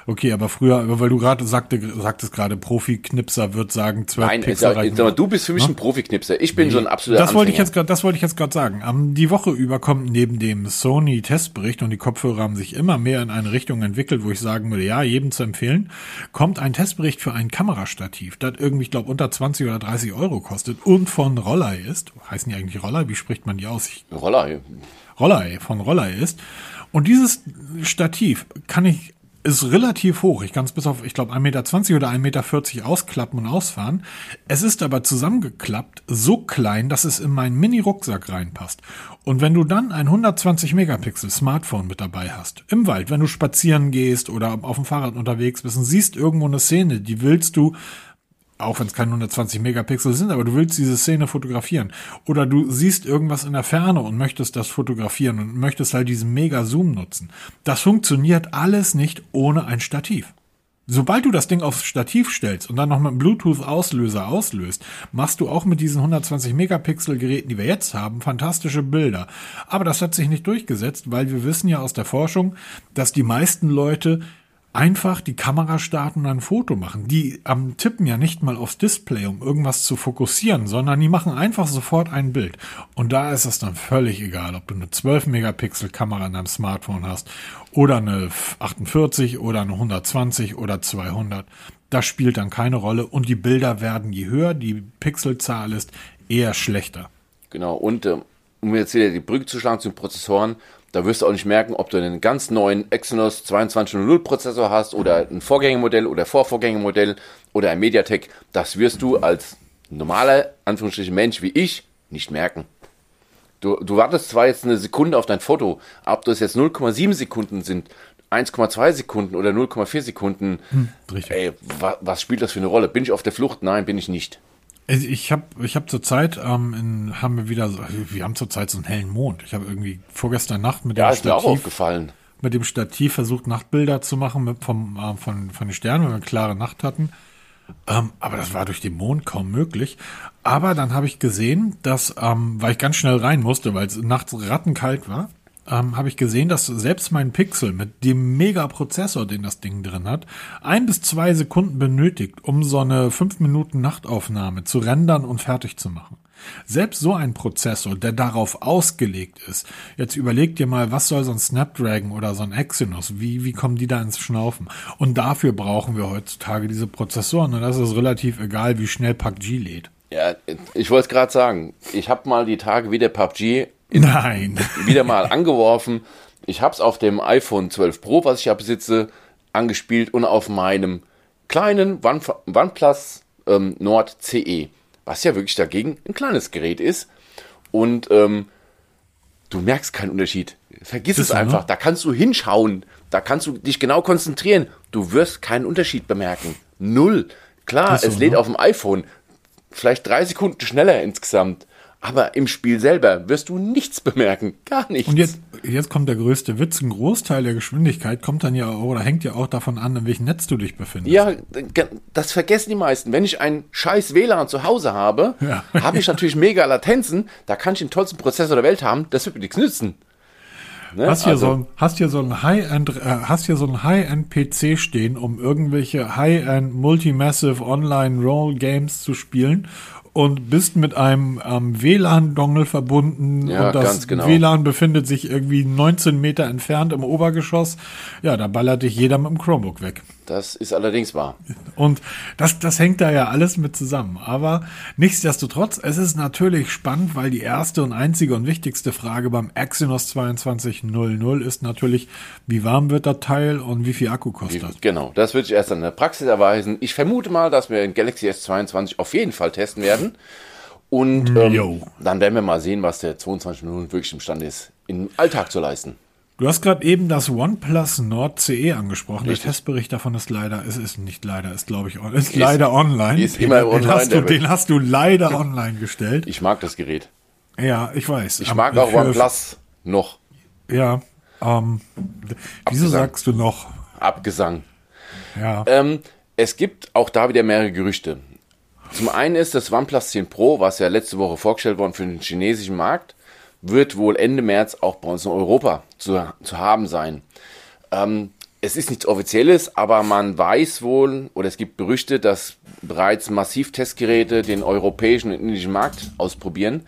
Okay, aber früher, weil du gerade sagte, sagtest gerade, Profi-Knipser wird sagen, 12 Nein, Pixel reichen sag mal, aus. du bist für mich ein Profiknipser. Ich bin so ein absoluter Das wollte ich jetzt gerade, das wollte ich jetzt gerade sagen. Ähm, die Woche über kommt neben dem Sony Testbericht und die Kopfhörer haben sich immer mehr in eine Richtung entwickelt, wo ich sagen würde, ja, jedem zu empfehlen, kommt ein Testbericht für ein Kamerastativ, das irgendwie, ich glaube, unter 20 oder 30 Euro kostet und von Rollei ist. Heißen die eigentlich Rollei? Wie spricht man die aus? Ich. Rollei, von Rollei ist. Und dieses Stativ kann ich, ist relativ hoch. Ich kann es bis auf, ich glaube, 1,20 Meter oder 1,40 Meter ausklappen und ausfahren. Es ist aber zusammengeklappt so klein, dass es in meinen Mini-Rucksack reinpasst. Und wenn du dann ein 120 Megapixel Smartphone mit dabei hast, im Wald, wenn du spazieren gehst oder auf dem Fahrrad unterwegs bist und siehst irgendwo eine Szene, die willst du auch wenn es keine 120 Megapixel sind, aber du willst diese Szene fotografieren. Oder du siehst irgendwas in der Ferne und möchtest das fotografieren und möchtest halt diesen Mega-Zoom nutzen. Das funktioniert alles nicht ohne ein Stativ. Sobald du das Ding aufs Stativ stellst und dann noch mit einem Bluetooth-Auslöser auslöst, machst du auch mit diesen 120 Megapixel Geräten, die wir jetzt haben, fantastische Bilder. Aber das hat sich nicht durchgesetzt, weil wir wissen ja aus der Forschung, dass die meisten Leute einfach die Kamera starten und ein Foto machen. Die am tippen ja nicht mal aufs Display, um irgendwas zu fokussieren, sondern die machen einfach sofort ein Bild. Und da ist es dann völlig egal, ob du eine 12 Megapixel Kamera in deinem Smartphone hast oder eine 48 oder eine 120 oder 200. Das spielt dann keine Rolle und die Bilder werden, je höher die Pixelzahl ist, eher schlechter. Genau. Und ähm, um jetzt wieder die Brücke zu schlagen zu den Prozessoren, da wirst du auch nicht merken, ob du einen ganz neuen Exynos 2200 Prozessor hast oder ein Vorgängermodell oder Vorvorgängermodell oder ein MediaTek. Das wirst du als normaler, Anführungsstrichen Mensch wie ich nicht merken. Du, du wartest zwar jetzt eine Sekunde auf dein Foto, ob das jetzt 0,7 Sekunden sind, 1,2 Sekunden oder 0,4 Sekunden, richtig. ey, wa, was spielt das für eine Rolle? Bin ich auf der Flucht? Nein, bin ich nicht. Also Ich habe ich hab zurzeit, ähm, in, haben wir wieder, so, wir haben zurzeit so einen hellen Mond. Ich habe irgendwie vorgestern Nacht mit Ja, dem Stativ, aufgefallen. mit dem Stativ versucht, Nachtbilder zu machen mit vom, äh, von, von den Sternen, wenn wir eine klare Nacht hatten. Ähm, aber das war durch den Mond kaum möglich. Aber dann habe ich gesehen, dass, ähm, weil ich ganz schnell rein musste, weil es nachts rattenkalt war, ähm, habe ich gesehen, dass selbst mein Pixel mit dem Mega-Prozessor, den das Ding drin hat, ein bis zwei Sekunden benötigt, um so eine fünf Minuten Nachtaufnahme zu rendern und fertig zu machen. Selbst so ein Prozessor, der darauf ausgelegt ist. Jetzt überleg dir mal, was soll so ein Snapdragon oder so ein Exynos? Wie, wie kommen die da ins Schnaufen? Und dafür brauchen wir heutzutage diese Prozessoren. Und das ist relativ egal, wie schnell PUBG lädt. Ja, ich wollte es gerade sagen. Ich habe mal die Tage wieder PUBG Nein. wieder mal angeworfen. Ich habe es auf dem iPhone 12 Pro, was ich ja besitze, angespielt und auf meinem kleinen One, OnePlus ähm, Nord CE, was ja wirklich dagegen ein kleines Gerät ist. Und ähm, du merkst keinen Unterschied. Vergiss es du, einfach. ne? Da kannst du hinschauen. Da kannst du dich genau konzentrieren. Du wirst keinen Unterschied bemerken. Null. Klar, so, es lädt ne? auf dem iPhone vielleicht drei Sekunden schneller insgesamt. Aber im Spiel selber wirst du nichts bemerken. Gar nichts. Und jetzt, jetzt kommt der größte Witz. Ein Großteil der Geschwindigkeit kommt dann ja oder hängt ja auch davon an, in welchem Netz du dich befindest. Ja, das vergessen die meisten. Wenn ich ein scheiß WLAN zu Hause habe, Ja. habe ich natürlich mega Latenzen. Da kann ich den tollsten Prozessor der Welt haben. Das wird mir nichts nützen. Ne? Hast hier, Also, so ein, hast hier so ein High-End, äh, hast hier so ein High-End-PC stehen, um irgendwelche High-End Multimassive Online Roll Games zu spielen und bist mit einem ähm, WLAN-Dongle verbunden Ja, und das genau. WLAN befindet sich irgendwie 19 Meter entfernt im Obergeschoss. Ja, da ballert dich jeder mit dem Chromebook weg. das ist allerdings wahr. Und das, das hängt da ja alles mit zusammen. Aber nichtsdestotrotz, es ist natürlich spannend, weil die erste und einzige und wichtigste Frage beim Exynos 2200 ist natürlich, wie warm wird das Teil und wie viel Akku kostet das? Genau, das wird sich erst an der Praxis erweisen. Ich vermute mal, dass wir den Galaxy S22 auf jeden Fall testen werden. Und Jo. ähm, dann werden wir mal sehen, was der 2200 wirklich imstande ist, im Alltag zu leisten. Du hast gerade eben das OnePlus Nord CE angesprochen. Richtig. Der Testbericht davon ist leider, es ist nicht leider, ist glaube ich, on- ist, leider online. ist immer den, online, Hast du, den hast du leider online gestellt. Ich mag das Gerät. Ja, ich weiß. Ich mag auch OnePlus noch. Ja, ähm, wieso sagst du noch? Abgesang. Ja. Ähm, es gibt auch da wieder mehrere Gerüchte. Zum einen ist das OnePlus 10 Pro, was ja letzte Woche vorgestellt worden für den chinesischen Markt, wird wohl Ende März auch bei uns in Europa zu, zu haben sein. Ähm, es ist nichts Offizielles, aber man weiß wohl, oder es gibt Gerüchte, dass bereits Massivtestgeräte den europäischen und indischen Markt ausprobieren,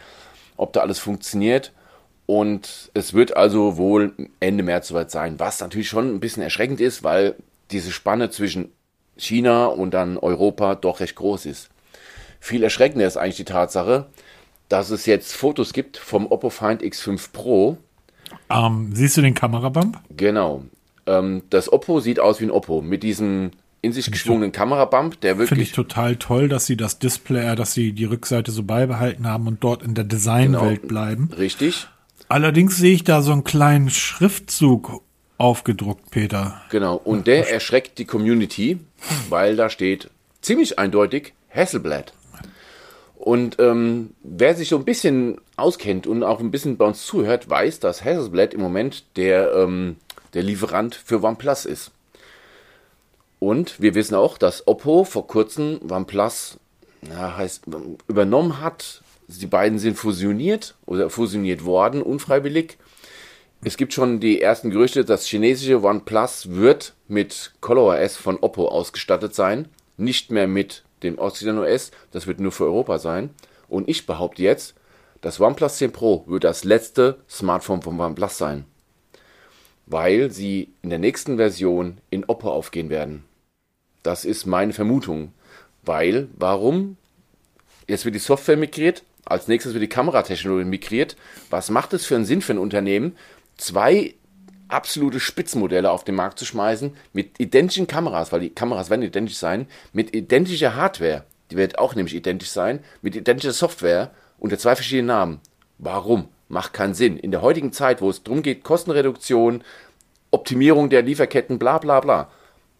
ob da alles funktioniert. Und es wird also wohl Ende März soweit sein, was natürlich schon ein bisschen erschreckend ist, weil diese Spanne zwischen China und dann Europa doch recht groß ist. Viel erschreckender ist eigentlich die Tatsache, dass es jetzt Fotos gibt vom Oppo Find X5 Pro. Ähm, siehst du den Kamerabump? Genau. Ähm, das Oppo sieht aus wie ein Oppo mit diesem in sich geschwungenen Kamerabump, der Finde ich wirklich total toll, dass sie das Display, äh, dass sie die Rückseite so beibehalten haben und dort in der Designwelt Genau. bleiben. richtig, Allerdings sehe ich da so einen kleinen Schriftzug aufgedruckt, Peter. genau. Und der erschreckt die Community, weil da steht ziemlich eindeutig Hasselblad. Und ähm, wer sich so ein bisschen auskennt und auch ein bisschen bei uns zuhört, weiß, dass Hasselblad im Moment der, ähm, der Lieferant für OnePlus ist. Und wir wissen auch, dass Oppo vor kurzem OnePlus ja, heißt, übernommen hat. Die beiden sind fusioniert oder fusioniert worden, unfreiwillig. Es gibt schon die ersten Gerüchte, das chinesische OnePlus wird mit ColorOS von Oppo ausgestattet sein, nicht mehr mit dem Oxygen OS, das wird nur für Europa sein. Und ich behaupte jetzt, das OnePlus 10 Pro wird das letzte Smartphone von OnePlus sein, weil sie in der nächsten Version in Oppo aufgehen werden. Das ist meine Vermutung, weil warum? Jetzt wird die Software migriert, als nächstes wird die Kameratechnologie migriert. Was macht es für einen Sinn für ein Unternehmen, zwei absolute Spitzmodelle auf den Markt zu schmeißen mit identischen Kameras, weil die Kameras werden identisch sein, mit identischer Hardware, die wird auch nämlich identisch sein, mit identischer Software unter zwei verschiedenen Namen. Warum? Macht keinen Sinn. In der heutigen Zeit, wo es darum geht, Kostenreduktion, Optimierung der Lieferketten, bla bla bla,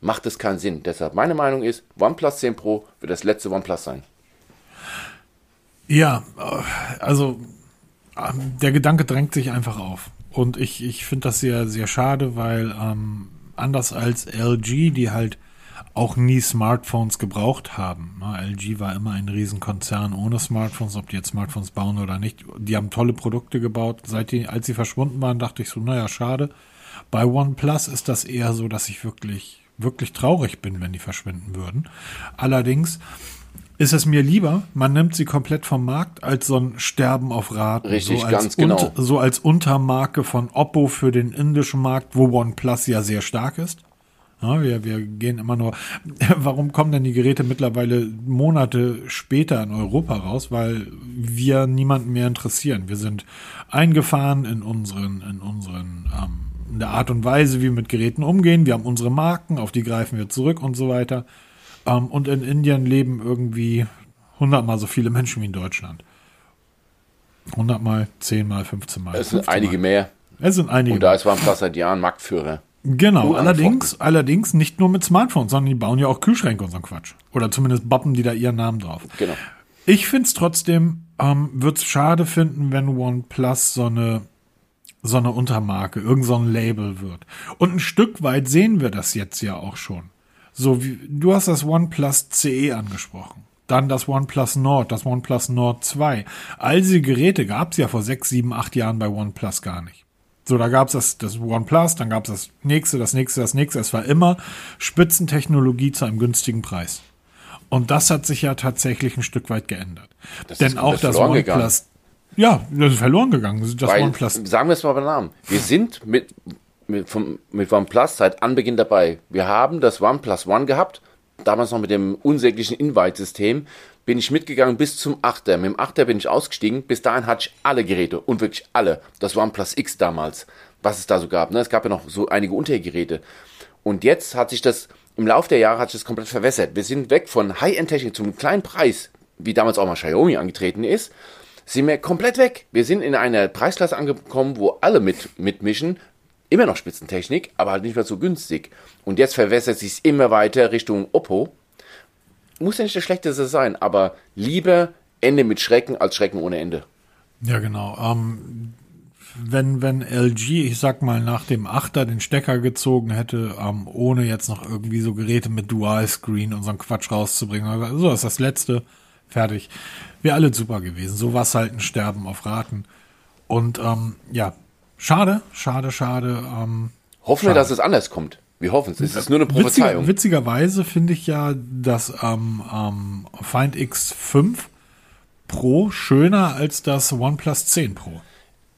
macht es keinen Sinn. Deshalb meine Meinung ist, OnePlus 10 Pro wird das letzte OnePlus sein. Ja, also der Gedanke drängt sich einfach auf. Und ich, ich finde das sehr, sehr schade, weil ähm, anders als LG, die halt auch nie Smartphones gebraucht haben. Ne? LG war immer ein Riesenkonzern ohne Smartphones, ob die jetzt Smartphones bauen oder nicht. Die haben tolle Produkte gebaut. Seit die, als sie verschwunden waren, dachte ich so, naja, schade. Bei OnePlus ist das eher so, dass ich wirklich, wirklich traurig bin, wenn die verschwinden würden. Allerdings ist es mir lieber, man nimmt sie komplett vom Markt als so ein Sterben auf Raten. Richtig, so als ganz genau. so als Untermarke von Oppo für den indischen Markt, wo OnePlus ja sehr stark ist. Ja, wir, wir gehen immer nur. Warum kommen denn die Geräte mittlerweile Monate später in Europa raus? Weil wir niemanden mehr interessieren. Wir sind eingefahren in unseren, in unseren ähm, in der Art und Weise, wie wir mit Geräten umgehen. Wir haben unsere Marken, auf die greifen wir zurück und so weiter. Ähm, und in Indien leben irgendwie hundertmal so viele Menschen wie in Deutschland. Hundertmal, zehnmal, 15 Mal. Es sind einige mehr. Es sind einige. Und da ist OnePlus seit Jahren Marktführer. Genau, allerdings, allerdings nicht nur mit Smartphones, sondern die bauen ja auch Kühlschränke und so einen Quatsch. Oder zumindest bappen die da ihren Namen drauf. Genau. Ich finde es trotzdem, ähm, würde es schade finden, wenn OnePlus so eine, so eine Untermarke, irgend so ein Label wird. Und ein Stück weit sehen wir das jetzt ja auch schon. So wie, du hast das OnePlus CE angesprochen. Dann das OnePlus Nord, das OnePlus Nord 2. All diese Geräte gab es ja vor sechs, sieben, acht Jahren bei OnePlus gar nicht. So, da gab's das, das OnePlus, dann gab's das nächste, das nächste, das nächste. Es war immer Spitzentechnologie zu einem günstigen Preis. Und das hat sich ja tatsächlich ein Stück weit geändert. Das Denn auch das OnePlus, gegangen. ja, das ist verloren gegangen. Das Weil, OnePlus, sagen wir es mal beim Namen. Wir sind mit, mit, vom, mit OnePlus seit Anbeginn dabei. Wir haben das OnePlus One gehabt, damals noch mit dem unsäglichen Invite-System. Bin ich mitgegangen bis zum 8er. Mit dem 8er bin ich ausgestiegen. Bis dahin hatte ich alle Geräte und wirklich alle. Das OnePlus X damals, was es da so gab. Ne? Es gab ja noch so einige Untergeräte. Und jetzt hat sich das, im Laufe der Jahre hat sich das komplett verwässert. Wir sind weg von High-End-Technik zum kleinen Preis, wie damals auch mal Xiaomi angetreten ist, sind wir komplett weg. Wir sind in einer Preisklasse angekommen, wo alle mit, mitmischen. Immer noch Spitzentechnik, aber halt nicht mehr so günstig. Und jetzt verwässert sich immer weiter Richtung Oppo. Muss ja nicht das Schlechteste sein, aber lieber Ende mit Schrecken als Schrecken ohne Ende. ja genau. Ähm, wenn, wenn LG, ich sag mal, nach dem Achter den Stecker gezogen hätte, ähm, ohne jetzt noch irgendwie so Geräte mit Dual-Screen und so einen Quatsch rauszubringen, so ist das letzte, fertig. Wäre alles super gewesen. So war es halt ein Sterben auf Raten. Und ähm, ja, schade, schade, schade. Ähm, Hoffen wir, dass es anders kommt. Wir hoffen es. Es ist nur eine Prophezeiung. Witziger, witzigerweise finde ich ja das ähm, ähm, Find X5 Pro schöner als das OnePlus 10 Pro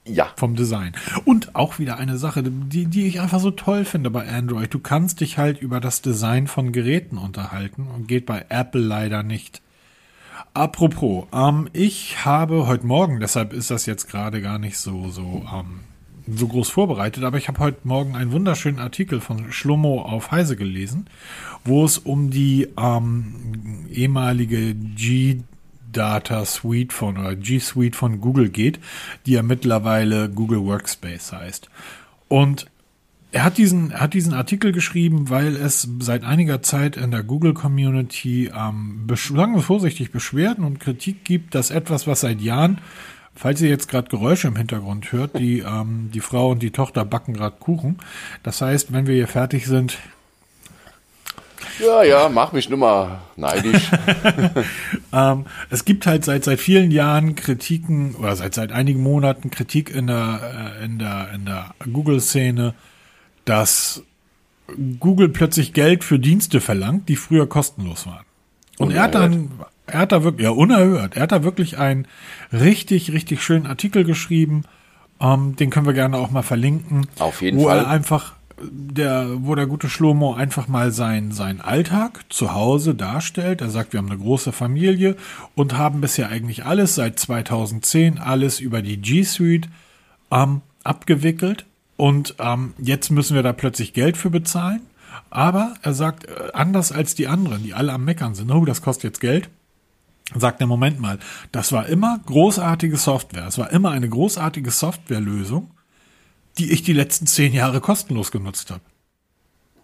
ja. vom Design. Und auch wieder eine Sache, die, die ich einfach so toll finde bei Android. Du kannst dich halt über das Design von Geräten unterhalten und geht bei Apple leider nicht. Apropos, ähm, ich habe heute Morgen, deshalb ist das jetzt gerade gar nicht so, so, ähm, so groß vorbereitet, aber ich habe heute Morgen einen wunderschönen Artikel von Schlummo auf Heise gelesen, wo es um die ähm, ehemalige G Data Suite von oder G Suite von Google geht, die ja mittlerweile Google Workspace heißt. Und er hat diesen, er hat diesen Artikel geschrieben, weil es seit einiger Zeit in der Google-Community, ähm, sagen wir vorsichtig, Beschwerden und Kritik gibt, dass etwas, was seit Jahren, falls ihr jetzt gerade Geräusche im Hintergrund hört, die, ähm, die Frau und die Tochter backen gerade Kuchen. Das heißt, wenn wir hier fertig sind, Ja, ja, mach mich nur mal neidisch. Ähm, es gibt halt seit seit vielen Jahren Kritiken oder seit seit einigen Monaten Kritik in der äh, in der in der Google-Szene, dass Google plötzlich Geld für Dienste verlangt, die früher kostenlos waren. Und er hat dann er hat da wirklich ja unerhört. Er hat da wirklich einen richtig richtig schönen Artikel geschrieben. Ähm, den können wir gerne auch mal verlinken. Auf jeden wo Fall. er einfach der, wo der gute Schlomo einfach mal sein, sein Alltag zu Hause darstellt. Er sagt, wir haben eine große Familie und haben bisher eigentlich alles seit 2010 alles über die G Suite ähm, abgewickelt. Und ähm, jetzt müssen wir da plötzlich Geld für bezahlen. Aber er sagt, äh, anders als die anderen, die alle am Meckern sind, oh, das kostet jetzt Geld, sagt er, Moment mal, das war immer großartige Software. Es war immer eine großartige Softwarelösung, die ich die letzten zehn Jahre kostenlos genutzt habe.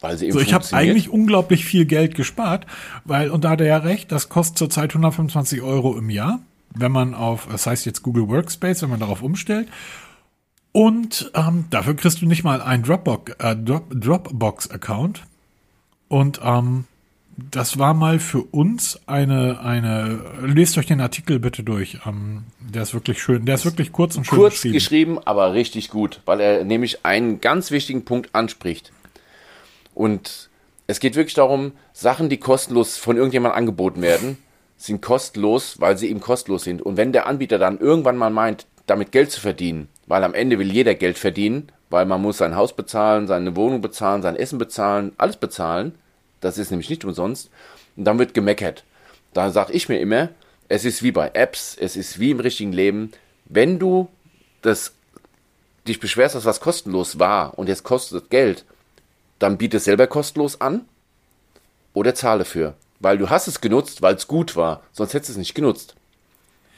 Weil sie eben So, ich habe eigentlich unglaublich viel Geld gespart, weil, und da hat er ja recht, das kostet zurzeit 125 Euro im Jahr, wenn man auf, das heißt jetzt Google Workspace, wenn man darauf umstellt. Und ähm, dafür kriegst du nicht mal einen Dropbox, äh, Drop, Dropbox-Account. Und ähm, das war mal für uns eine, eine, lest euch den Artikel bitte durch. Ähm, der ist wirklich schön, der ist wirklich kurz und schön kurz geschrieben. geschrieben, aber richtig gut, weil er nämlich einen ganz wichtigen Punkt anspricht. Und es geht wirklich darum, Sachen, die kostenlos von irgendjemandem angeboten werden, sind kostenlos, weil sie eben kostenlos sind. Und wenn der Anbieter dann irgendwann mal meint, damit Geld zu verdienen, weil am Ende will jeder Geld verdienen, weil man muss sein Haus bezahlen, seine Wohnung bezahlen, sein Essen bezahlen, alles bezahlen, das ist nämlich nicht umsonst, und dann wird gemeckert. Da sage ich mir immer, es ist wie bei Apps, es ist wie im richtigen Leben, wenn du das dich beschwerst, dass was kostenlos war und jetzt kostet Geld, dann biete es selber kostenlos an oder zahle für. Weil du hast es genutzt, weil es gut war, sonst hättest du es nicht genutzt.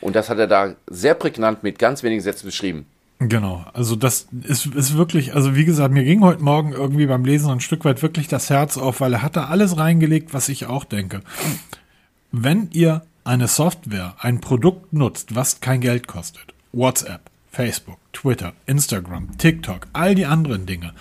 Und das hat er da sehr prägnant mit ganz wenigen Sätzen beschrieben. Genau, also das ist, ist wirklich, also wie gesagt, mir ging heute Morgen irgendwie beim Lesen ein Stück weit wirklich das Herz auf, weil er hat da alles reingelegt, was ich auch denke. Wenn ihr eine Software, ein Produkt nutzt, was kein Geld kostet, WhatsApp, Facebook, Twitter, Instagram, TikTok, all die anderen Dinge,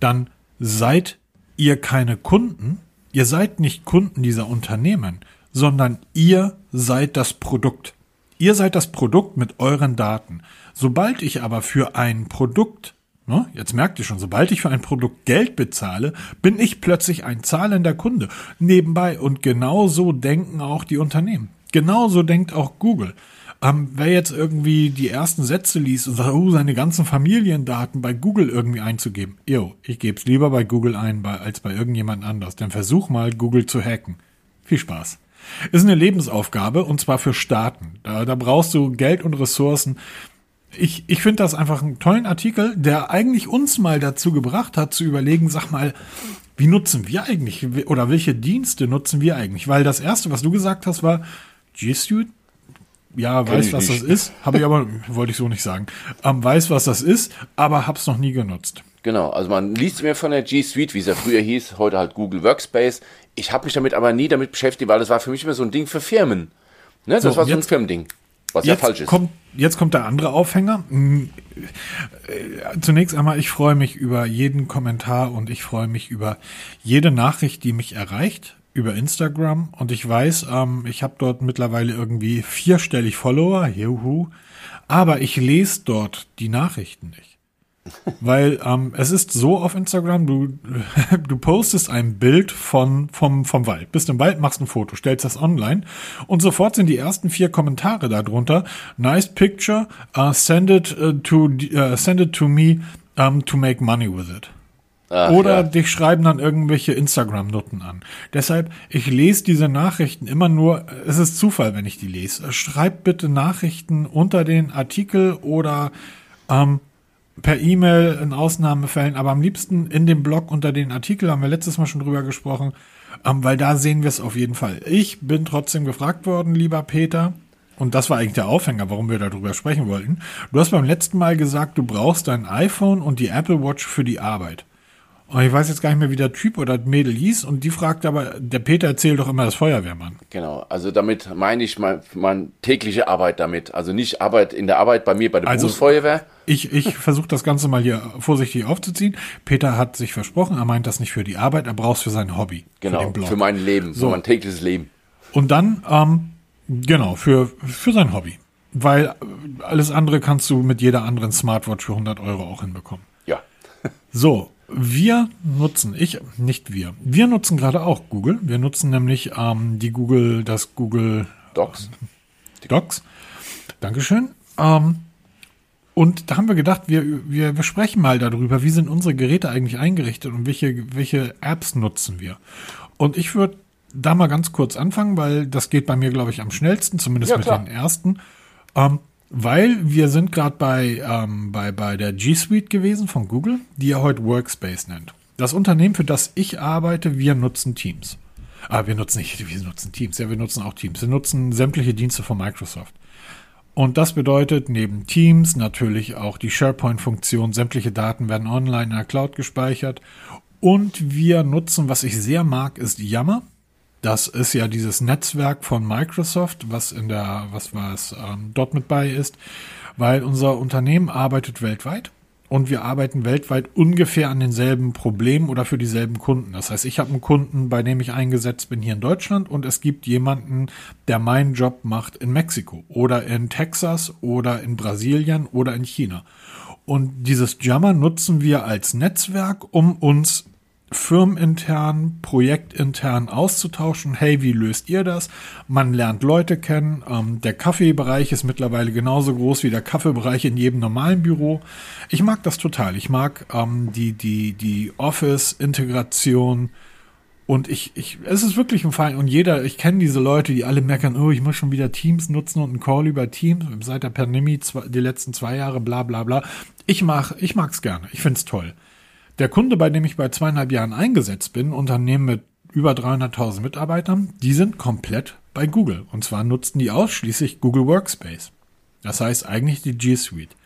dann seid ihr keine Kunden, ihr seid nicht Kunden dieser Unternehmen, sondern ihr seid das Produkt. Ihr seid das Produkt mit euren Daten. Sobald ich aber für ein Produkt, ne, jetzt merkt ihr schon, sobald ich für ein Produkt Geld bezahle, bin ich plötzlich ein zahlender Kunde nebenbei. Und genau so denken auch die Unternehmen. Genauso denkt auch Google. Ähm, wer jetzt irgendwie die ersten Sätze liest und sagt, oh, seine ganzen Familiendaten bei Google irgendwie einzugeben. Jo, ich gebe es lieber bei Google ein, als bei irgendjemand anders. Denn versuch mal, Google zu hacken. Viel Spaß. Ist eine Lebensaufgabe und zwar für Staaten. Da, da brauchst du Geld und Ressourcen. Ich, ich finde das einfach einen tollen Artikel, der eigentlich uns mal dazu gebracht hat, zu überlegen, sag mal, wie nutzen wir eigentlich oder welche Dienste nutzen wir eigentlich? Weil das erste, was du gesagt hast, war G Suite. Ja, Kenn weiß, was nicht. das ist. Habe ich aber, wollte ich so nicht sagen. Ähm, weiß, was das ist, aber hab's noch nie genutzt. Genau, also man liest mir von der G Suite, wie es ja früher hieß, heute halt Google Workspace. Ich habe mich damit aber nie damit beschäftigt, weil das war für mich immer so ein Ding für Firmen. Ne? Das so, war so ein Firmending, was ja falsch ist. Kommt, jetzt kommt der andere Aufhänger. Hm, äh, zunächst einmal, ich freue mich über jeden Kommentar und ich freue mich über jede Nachricht, die mich erreicht über Instagram und ich weiß, ähm, ich habe dort mittlerweile irgendwie vierstellig Follower, juhu, aber ich lese dort die Nachrichten nicht. Weil ähm, es ist so auf Instagram, du, du postest ein Bild von, vom, vom Wald, bist im Wald, machst ein Foto, stellst das online und sofort sind die ersten vier Kommentare darunter. Nice picture, uh, send it uh, to uh, send it to me um, to make money with it. Ach, Oder ja. dich schreiben dann irgendwelche Instagram-Nutten an. Deshalb, ich lese diese Nachrichten immer nur, es ist Zufall, wenn ich die lese. Schreib bitte Nachrichten unter den Artikel oder ähm, per E-Mail in Ausnahmefällen, aber am liebsten in dem Blog unter den Artikel, haben wir letztes Mal schon drüber gesprochen, ähm, weil da sehen wir es auf jeden Fall. Ich bin trotzdem gefragt worden, lieber Peter, und das war eigentlich der Aufhänger, warum wir darüber sprechen wollten. Du hast beim letzten Mal gesagt, du brauchst dein iPhone und die Apple Watch für die Arbeit. Und ich weiß jetzt gar nicht mehr, wie der Typ oder Mädel hieß. Und die fragt aber, der Peter erzählt doch immer das Feuerwehrmann. Genau, also damit meine ich meine mein tägliche Arbeit damit. Also nicht Arbeit in der Arbeit bei mir bei der also, Berufsfeuerwehr. Ich, ich versuche das Ganze mal hier vorsichtig aufzuziehen. Peter hat sich versprochen, er meint das nicht für die Arbeit, er braucht es für sein Hobby. Genau, für, für mein Leben, so. für mein tägliches Leben. Und dann, ähm, genau, für, für sein Hobby. Weil alles andere kannst du mit jeder anderen Smartwatch für 100 Euro auch hinbekommen. Ja. so, wir nutzen, ich, nicht wir, wir nutzen gerade auch Google. Wir nutzen nämlich ähm, die Google, das Google Docs. Docs. Dankeschön. Ähm, und da haben wir gedacht, wir, wir, wir sprechen mal darüber, wie sind unsere Geräte eigentlich eingerichtet und welche, welche Apps nutzen wir. Und ich würde da mal ganz kurz anfangen, weil das geht bei mir, glaube ich, am schnellsten, zumindest ja, mit den ersten. Ähm, weil wir sind gerade bei, ähm, bei, bei der G Suite gewesen von Google, die ja heute Workspace nennt. Das Unternehmen, für das ich arbeite, wir nutzen Teams. Aber ah, wir nutzen nicht, wir nutzen Teams, ja, wir nutzen auch Teams. Wir nutzen sämtliche Dienste von Microsoft. Und das bedeutet neben Teams natürlich auch die SharePoint-Funktion. Sämtliche Daten werden online in der Cloud gespeichert. Und wir nutzen, was ich sehr mag, ist Yammer. Das ist ja dieses Netzwerk von Microsoft, was in der, was war es, ähm, dort mit bei ist, weil unser Unternehmen arbeitet weltweit und wir arbeiten weltweit ungefähr an denselben Problemen oder für dieselben Kunden. Das heißt, ich habe einen Kunden, bei dem ich eingesetzt bin hier in Deutschland und es gibt jemanden, der meinen Job macht in Mexiko oder in Texas oder in Brasilien oder in China. Und dieses Jammer nutzen wir als Netzwerk, um uns firmenintern, projektintern auszutauschen. Hey, wie löst ihr das? Man lernt Leute kennen. Ähm, der Kaffeebereich ist mittlerweile genauso groß wie der Kaffeebereich in jedem normalen Büro. Ich mag das total. Ich mag ähm, die, die, die Office-Integration Und ich, ich, es ist wirklich ein Fall. Und jeder, ich kenne diese Leute, die alle meckern, oh, ich muss schon wieder Teams nutzen und einen Call über Teams seit der Pandemie, zwei, die letzten zwei Jahre, bla bla bla. Ich mach, ich mag's gerne. Ich find's toll. Der Kunde, bei dem ich bei zweieinhalb Jahren eingesetzt bin, Unternehmen mit über 300.000 Mitarbeitern, die sind komplett bei Google. Und zwar nutzten die ausschließlich Google Workspace. Das heißt eigentlich die G Suite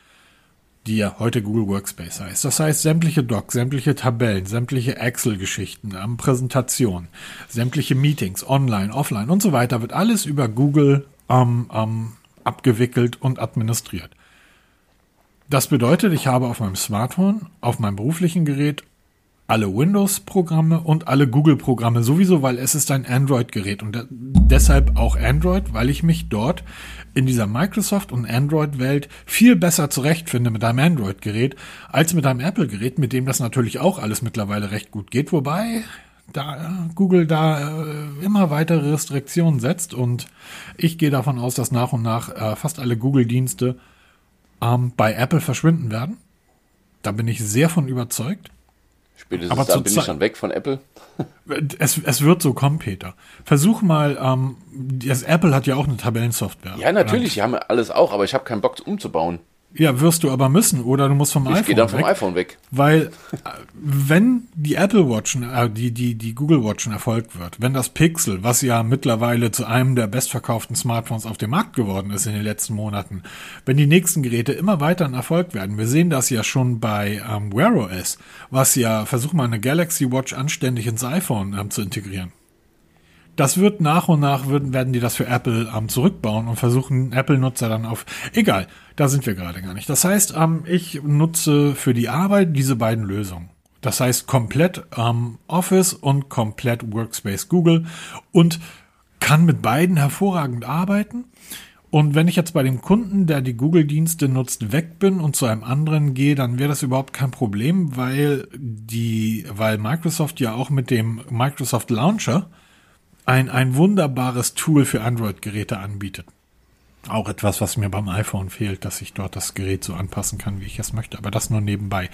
die ja heute Google Workspace heißt. Das heißt, sämtliche Docs, sämtliche Tabellen, sämtliche Excel-Geschichten, ähm, Präsentationen, sämtliche Meetings, online, offline und so weiter, wird alles über Google ähm, ähm, abgewickelt und administriert. Das bedeutet, ich habe auf meinem Smartphone, auf meinem beruflichen Gerät alle Windows-Programme und alle Google-Programme sowieso, weil es ist ein Android-Gerät. Und deshalb auch Android, weil ich mich dort in dieser Microsoft- und Android-Welt viel besser zurechtfinde mit einem Android-Gerät als mit einem Apple-Gerät, mit dem das natürlich auch alles mittlerweile recht gut geht, wobei da Google da äh, immer weitere Restriktionen setzt und ich gehe davon aus, dass nach und nach äh, fast alle Google-Dienste ähm, bei Apple verschwinden werden. Da bin ich sehr von überzeugt. Spätestens aber dann bin ich schon weg von Apple. Es, es wird so kommen, Peter. Versuch mal, ähm, das Apple hat ja auch eine Tabellensoftware. Ja, natürlich, die haben alles auch, aber ich habe keinen Bock umzubauen. Ja, wirst du aber müssen oder du musst vom ich iPhone weg. Ich gehe dann vom iPhone weg. Weil wenn die Apple Watch, äh, die, die, die Google Watch ein Erfolg wird, wenn das Pixel, was ja mittlerweile zu einem der bestverkauften Smartphones auf dem Markt geworden ist in den letzten Monaten, wenn die nächsten Geräte immer weiter ein Erfolg werden, wir sehen das ja schon bei ähm, Wear OS, was ja, versuch mal eine Galaxy Watch anständig ins iPhone ähm, zu integrieren das wird nach und nach würden, werden die das für Apple ähm, zurückbauen und versuchen Apple-Nutzer dann auf. Egal, da sind wir gerade gar nicht. Das heißt, ähm, ich nutze für die Arbeit diese beiden Lösungen. Das heißt komplett ähm, Office und komplett Workspace Google und kann mit beiden hervorragend arbeiten. Und wenn ich jetzt bei dem Kunden, der die Google-Dienste nutzt, weg bin und zu einem anderen gehe, dann wäre das überhaupt kein Problem, weil die, weil Microsoft ja auch mit dem Microsoft Launcher ein, ein wunderbares Tool für Android-Geräte anbietet. Auch etwas, was mir beim iPhone fehlt, dass ich dort das Gerät so anpassen kann, wie ich es möchte, aber das nur nebenbei.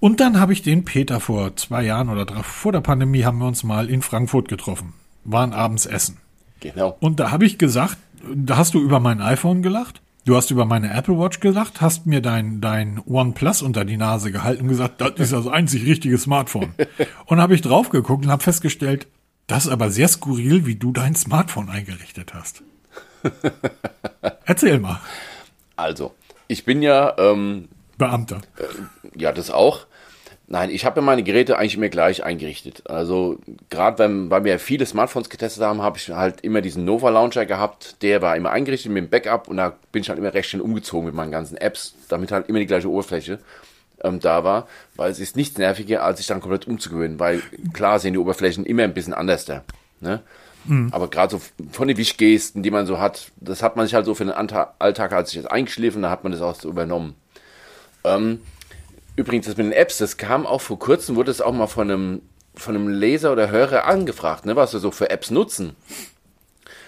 Und dann habe ich den Peter vor zwei Jahren oder drei, vor der Pandemie haben wir uns mal in Frankfurt getroffen, waren abends essen. Genau. Und da habe ich gesagt, da hast du über mein iPhone gelacht, du hast über meine Apple Watch gelacht, hast mir dein, dein OnePlus unter die Nase gehalten und gesagt, das ist das einzig richtige Smartphone. und habe ich drauf geguckt und habe festgestellt, das ist aber sehr skurril, wie du dein Smartphone eingerichtet hast. Erzähl mal. Also, ich bin ja ähm, Beamter. Äh, ja, das auch. Nein, ich habe ja meine Geräte eigentlich immer gleich eingerichtet. Also gerade wenn, weil wir viele Smartphones getestet haben, habe ich halt immer diesen Nova Launcher gehabt. Der war immer eingerichtet mit dem Backup und da bin ich halt immer recht schnell umgezogen mit meinen ganzen Apps, damit halt immer die gleiche Oberfläche ähm, da war, weil es ist nichts nerviger, als sich dann komplett umzugewöhnen, weil klar sehen die Oberflächen immer ein bisschen anders da. Ne? Mhm. Aber gerade so von den Wischgesten, die man so hat, das hat man sich halt so für den Alltag als sich jetzt eingeschliffen, da hat man das auch so übernommen. Ähm, übrigens, das mit den Apps, das kam auch vor kurzem, wurde es auch mal von einem, von einem Leser oder Hörer angefragt, ne, was wir so für Apps nutzen.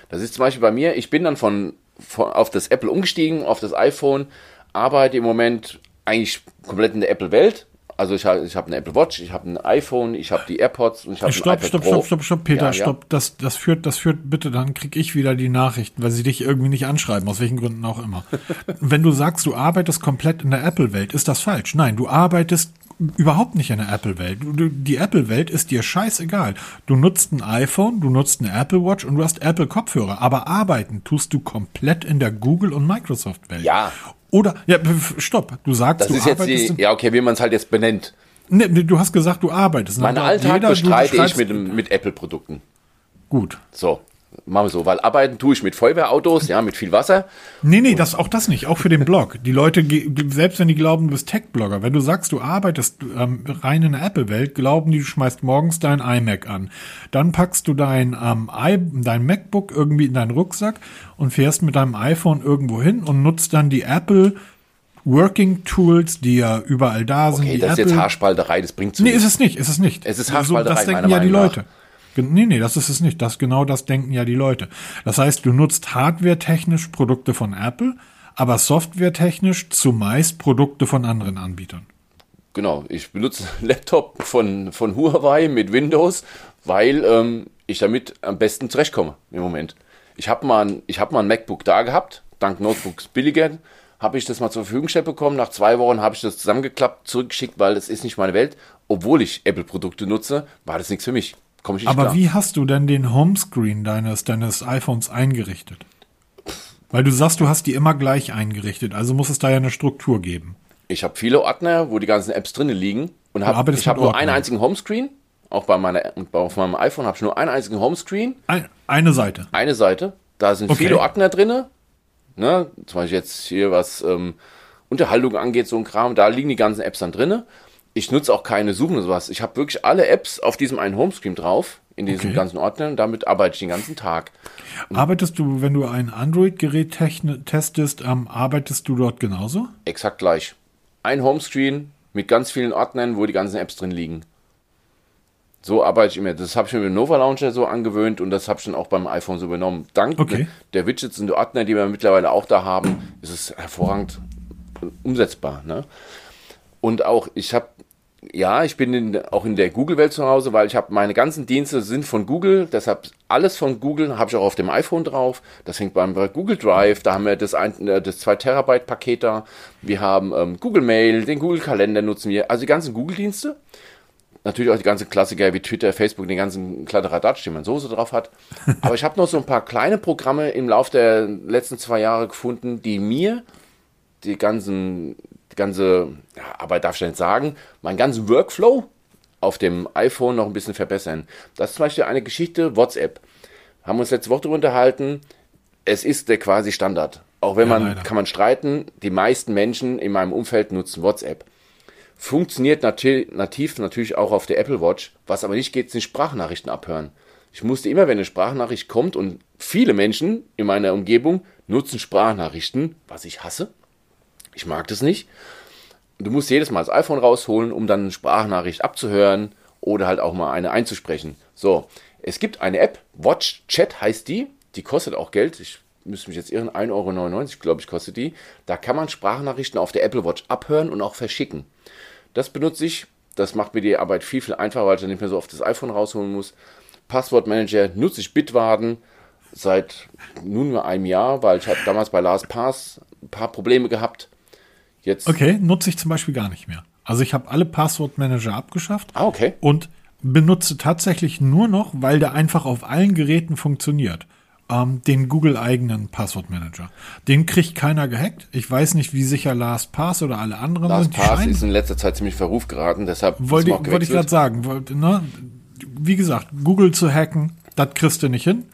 Das ist zum Beispiel bei mir, ich bin dann von, von auf das Apple umgestiegen, auf das iPhone, arbeite im Moment eigentlich komplett in der Apple-Welt. Also ich habe ich hab eine Apple Watch, ich habe ein iPhone, ich habe die AirPods und ich habe stopp, ein iPad stopp, Pro. Stopp, stopp, stopp, Peter, ja, stopp. Ja. Das, das führt, das führt bitte, dann krieg ich wieder die Nachrichten, weil sie dich irgendwie nicht anschreiben, aus welchen Gründen auch immer. Wenn du sagst, du arbeitest komplett in der Apple-Welt, ist das falsch. Nein, du arbeitest überhaupt nicht in der Apple-Welt. Die Apple-Welt ist dir scheißegal. Du nutzt ein iPhone, du nutzt eine Apple Watch und du hast Apple-Kopfhörer. Aber arbeiten tust du komplett in der Google- und Microsoft-Welt. Ja, oder, ja, stopp, du sagst, das du ist jetzt die, ja, okay, wie man es halt jetzt benennt. Ne, du hast gesagt, du arbeitest. Mein Alltag jeder, bestreite ich mit, mit Apple-Produkten. Gut. So machen wir so, weil arbeiten tue ich mit Feuerwehrautos, ja, mit viel Wasser. Nee, nee, das, auch das nicht, auch für den Blog. Die Leute, selbst wenn die glauben, du bist Tech-Blogger, wenn du sagst, du arbeitest ähm, rein in der Apple-Welt, glauben die, du schmeißt morgens dein iMac an. Dann packst du dein, ähm, I, dein MacBook irgendwie in deinen Rucksack und fährst mit deinem iPhone irgendwo hin und nutzt dann die Apple Working Tools, die ja überall da sind. Okay, das ist Apple. jetzt Haarspalterei, das bringt zu Nee, ist es nicht, ist es nicht. Es ist Haarspalterei, so, Das denken ja die Leute. Nach. Nee, nee, das ist es nicht. Das genau das denken ja die Leute. Das heißt, du nutzt hardware-technisch Produkte von Apple, aber software-technisch zumeist Produkte von anderen Anbietern. genau. Ich benutze einen Laptop von, von Huawei mit Windows, weil ähm, ich damit am besten zurechtkomme im Moment. Ich habe mal, ein- hab mal ein MacBook da gehabt, dank Notebooks billiger, habe ich das mal zur Verfügung gestellt bekommen. Nach zwei Wochen habe ich das zusammengeklappt, zurückgeschickt, weil das ist nicht meine Welt. Obwohl ich Apple-Produkte nutze, war das nichts für mich. Komme ich nicht Aber klar. wie hast du denn den Homescreen deines, deines iPhones eingerichtet? Weil du sagst, du hast die immer gleich eingerichtet, also muss es da ja eine Struktur geben. Ich habe viele Ordner, wo die ganzen Apps drinnen liegen und hab, ich habe nur einen einzigen Homescreen. Auch bei meiner, auf meinem iPhone habe ich nur einen einzigen Homescreen, Ein, eine Seite. eine Seite. Da sind Okay. viele Ordner drinne. Ne? Zum Beispiel jetzt hier was ähm, Unterhaltung angeht, so ein Kram. Da liegen die ganzen Apps dann drinne. Ich nutze auch keine Suchen oder sowas. Ich habe wirklich alle Apps auf diesem einen Homescreen drauf, in diesen Okay. ganzen Ordnern. Damit arbeite ich den ganzen Tag. Arbeitest du, wenn du ein Android-Gerät testest, ähm, arbeitest du dort genauso? Exakt gleich. Ein Homescreen mit ganz vielen Ordnern, wo die ganzen Apps drin liegen. So arbeite ich immer. Das habe ich mir mit dem Nova Launcher so angewöhnt und das habe ich dann auch beim iPhone so übernommen. Dank Okay. der Widgets und der Ordner, die wir mittlerweile auch da haben, ist es hervorragend umsetzbar. Ne? Und auch, ich habe, ja, ich bin in, auch in der Google-Welt zu Hause, weil ich habe meine ganzen Dienste sind von Google, deshalb alles von Google habe ich auch auf dem iPhone drauf. Das hängt beim bei Google Drive, da haben wir das, ein, äh, das 2 Terabyte Paket da. Wir haben ähm, Google Mail, den Google Kalender nutzen wir, also die ganzen Google-Dienste. Natürlich auch die ganzen Klassiker wie Twitter, Facebook, den ganzen Kladderadatsch, den man so so drauf hat. Aber ich habe noch so ein paar kleine Programme im Laufe der letzten zwei Jahre gefunden, die mir die ganzen, ganze, ja, aber darf ich nicht sagen, meinen ganzen Workflow auf dem iPhone noch ein bisschen verbessern. Das ist zum Beispiel eine Geschichte, WhatsApp. Haben wir uns letzte Woche darüber unterhalten. Es ist der quasi Standard. Auch wenn Ja, man, leider. kann man streiten, die meisten Menschen in meinem Umfeld nutzen WhatsApp. Funktioniert nati nativ natürlich auch auf der Apple Watch. Was aber nicht geht, sind Sprachnachrichten abhören. Ich musste immer, wenn eine Sprachnachricht kommt und viele Menschen in meiner Umgebung nutzen Sprachnachrichten, was ich hasse. Ich mag das nicht. Du musst jedes Mal das iPhone rausholen, um dann eine Sprachnachricht abzuhören oder halt auch mal eine einzusprechen. So, es gibt eine App, Watch Chat heißt die. Die kostet auch Geld. Ich müsste mich jetzt irren, 1,99 Euro, glaube ich, kostet die. Da kann man Sprachnachrichten auf der Apple Watch abhören und auch verschicken. Das benutze ich. Das macht mir die Arbeit viel, viel einfacher, weil ich dann nicht mehr so oft das iPhone rausholen muss. Passwortmanager nutze ich Bitwarden seit nunmehr einem Jahr, weil ich habe damals bei Last Pass ein paar Probleme gehabt. Jetzt. Okay, nutze ich zum Beispiel gar nicht mehr. Also ich habe alle Passwortmanager abgeschafft Ah, okay. und benutze tatsächlich nur noch, weil der einfach auf allen Geräten funktioniert, ähm, den Google-eigenen Passwortmanager. Den kriegt keiner gehackt. Ich weiß nicht, wie sicher LastPass oder alle anderen Last sind. Die Pass scheinen- ist in letzter Zeit ziemlich Verruf geraten, deshalb wollte ich, wollte ich gerade sagen. Wollte, ne? Wie gesagt, Google zu hacken, das kriegst du nicht hin.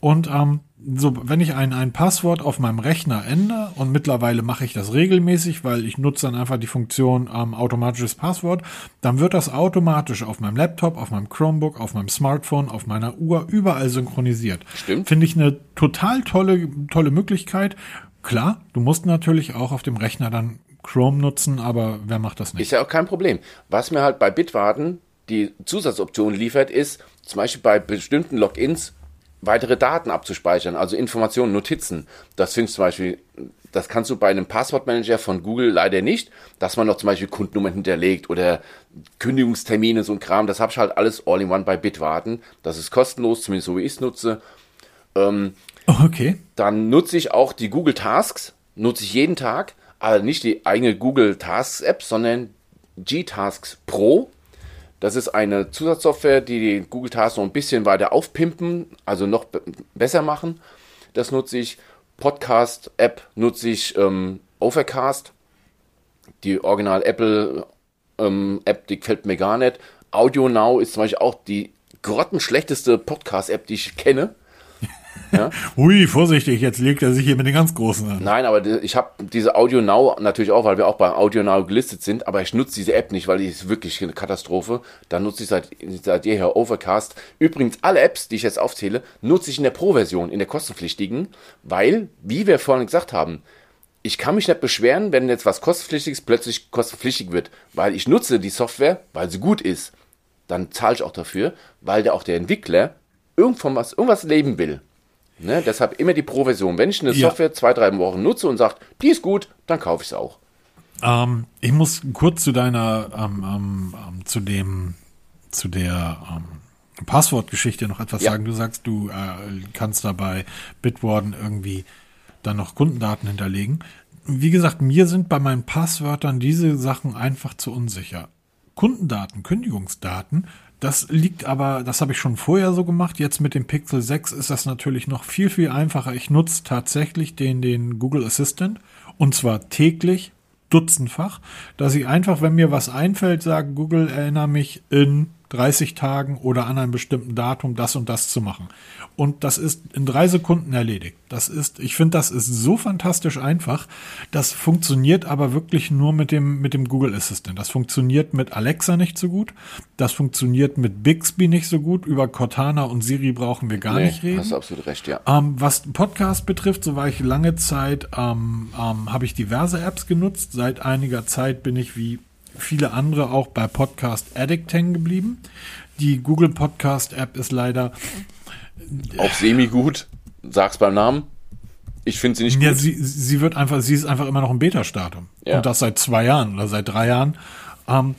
Und ähm, so, wenn ich ein, ein Passwort auf meinem Rechner ändere, und mittlerweile mache ich das regelmäßig, weil ich nutze dann einfach die Funktion ähm, automatisches Passwort, dann wird das automatisch auf meinem Laptop, auf meinem Chromebook, auf meinem Smartphone, auf meiner Uhr überall synchronisiert. Stimmt. Finde ich eine total tolle, tolle Möglichkeit. Klar, du musst natürlich auch auf dem Rechner dann Chrome nutzen, aber wer macht das nicht? Ist ja auch kein Problem. Was mir halt bei Bitwarden die Zusatzoption liefert, ist zum Beispiel bei bestimmten Logins weitere Daten abzuspeichern, also Informationen, Notizen. Das findest zum Beispiel, das kannst du bei einem Passwortmanager von Google leider nicht, dass man noch zum Beispiel Kundennummern hinterlegt oder Kündigungstermine, so ein Kram. Das habe ich halt alles all in one bei Bitwarden. Das ist kostenlos, zumindest so wie ich es nutze. Okay. Dann nutze ich auch die Google Tasks, nutze ich jeden Tag, aber nicht die eigene Google Tasks App, sondern G-Tasks Pro. Das ist eine Zusatzsoftware, die die Google Tasks noch ein bisschen weiter aufpimpen, also noch be besser machen. Das nutze ich. Podcast App nutze ich ähm, Overcast. Die Original Apple ähm, App, die gefällt mir gar nicht. Audio Now ist zum Beispiel auch die grottenschlechteste Podcast App, die ich kenne. Hui, vorsichtig, jetzt legt er sich hier mit den ganz Großen an. Nein, aber ich habe diese Audio Now natürlich auch, weil wir auch bei Audio Now gelistet sind, aber ich nutze diese App nicht, weil die ist wirklich eine Katastrophe. Da nutze ich seit, seit jeher Overcast. Übrigens, alle Apps, die ich jetzt aufzähle, nutze ich in der Pro-Version, in der kostenpflichtigen, weil, wie wir vorhin gesagt haben, ich kann mich nicht beschweren, wenn jetzt was kostenpflichtiges plötzlich kostenpflichtig wird, weil ich nutze die Software, weil sie gut ist. Dann zahle ich auch dafür, weil der auch der Entwickler irgendwann was, irgendwas leben will. Ne, deshalb immer die Pro-Version. Wenn ich eine Ja. Software zwei, drei Wochen nutze und sagt, die ist gut, dann kaufe ich es auch. Ähm, ich muss kurz zu deiner, ähm, ähm, ähm zu dem, zu der ähm, Passwortgeschichte noch etwas ja. sagen. Du sagst, du äh, kannst dabei Bitwarden irgendwie dann noch Kundendaten hinterlegen. Wie gesagt, mir sind bei meinen Passwörtern diese Sachen einfach zu unsicher. Kundendaten, Kündigungsdaten, das liegt aber, das habe ich schon vorher so gemacht. Jetzt mit dem Pixel 6 ist das natürlich noch viel, viel einfacher. Ich nutze tatsächlich den, den Google Assistant und zwar täglich, dutzendfach, dass ich einfach, wenn mir was einfällt, sage, Google, erinnere mich in 30 Tagen oder an einem bestimmten Datum das und das zu machen. Und das ist in drei Sekunden erledigt. Das ist, ich finde, das ist so fantastisch einfach. Das funktioniert aber wirklich nur mit dem, mit dem Google Assistant. Das funktioniert mit Alexa nicht so gut. Das funktioniert mit Bixby nicht so gut. Über Cortana und Siri brauchen wir gar nee, nicht reden. Hast du absolut recht, ja. Ähm, was Podcast betrifft, so war ich lange Zeit, ähm, ähm, habe ich diverse Apps genutzt. Seit einiger Zeit bin ich wie viele andere auch bei Podcast Addict hängen geblieben. Die Google Podcast App ist leider auch semi gut. Sag's beim Namen. Ich finde sie nicht gut. Ja, sie, sie wird einfach, sie ist einfach immer noch im Beta-Stadium. Ja. Und das seit zwei Jahren oder seit drei Jahren. Ähm,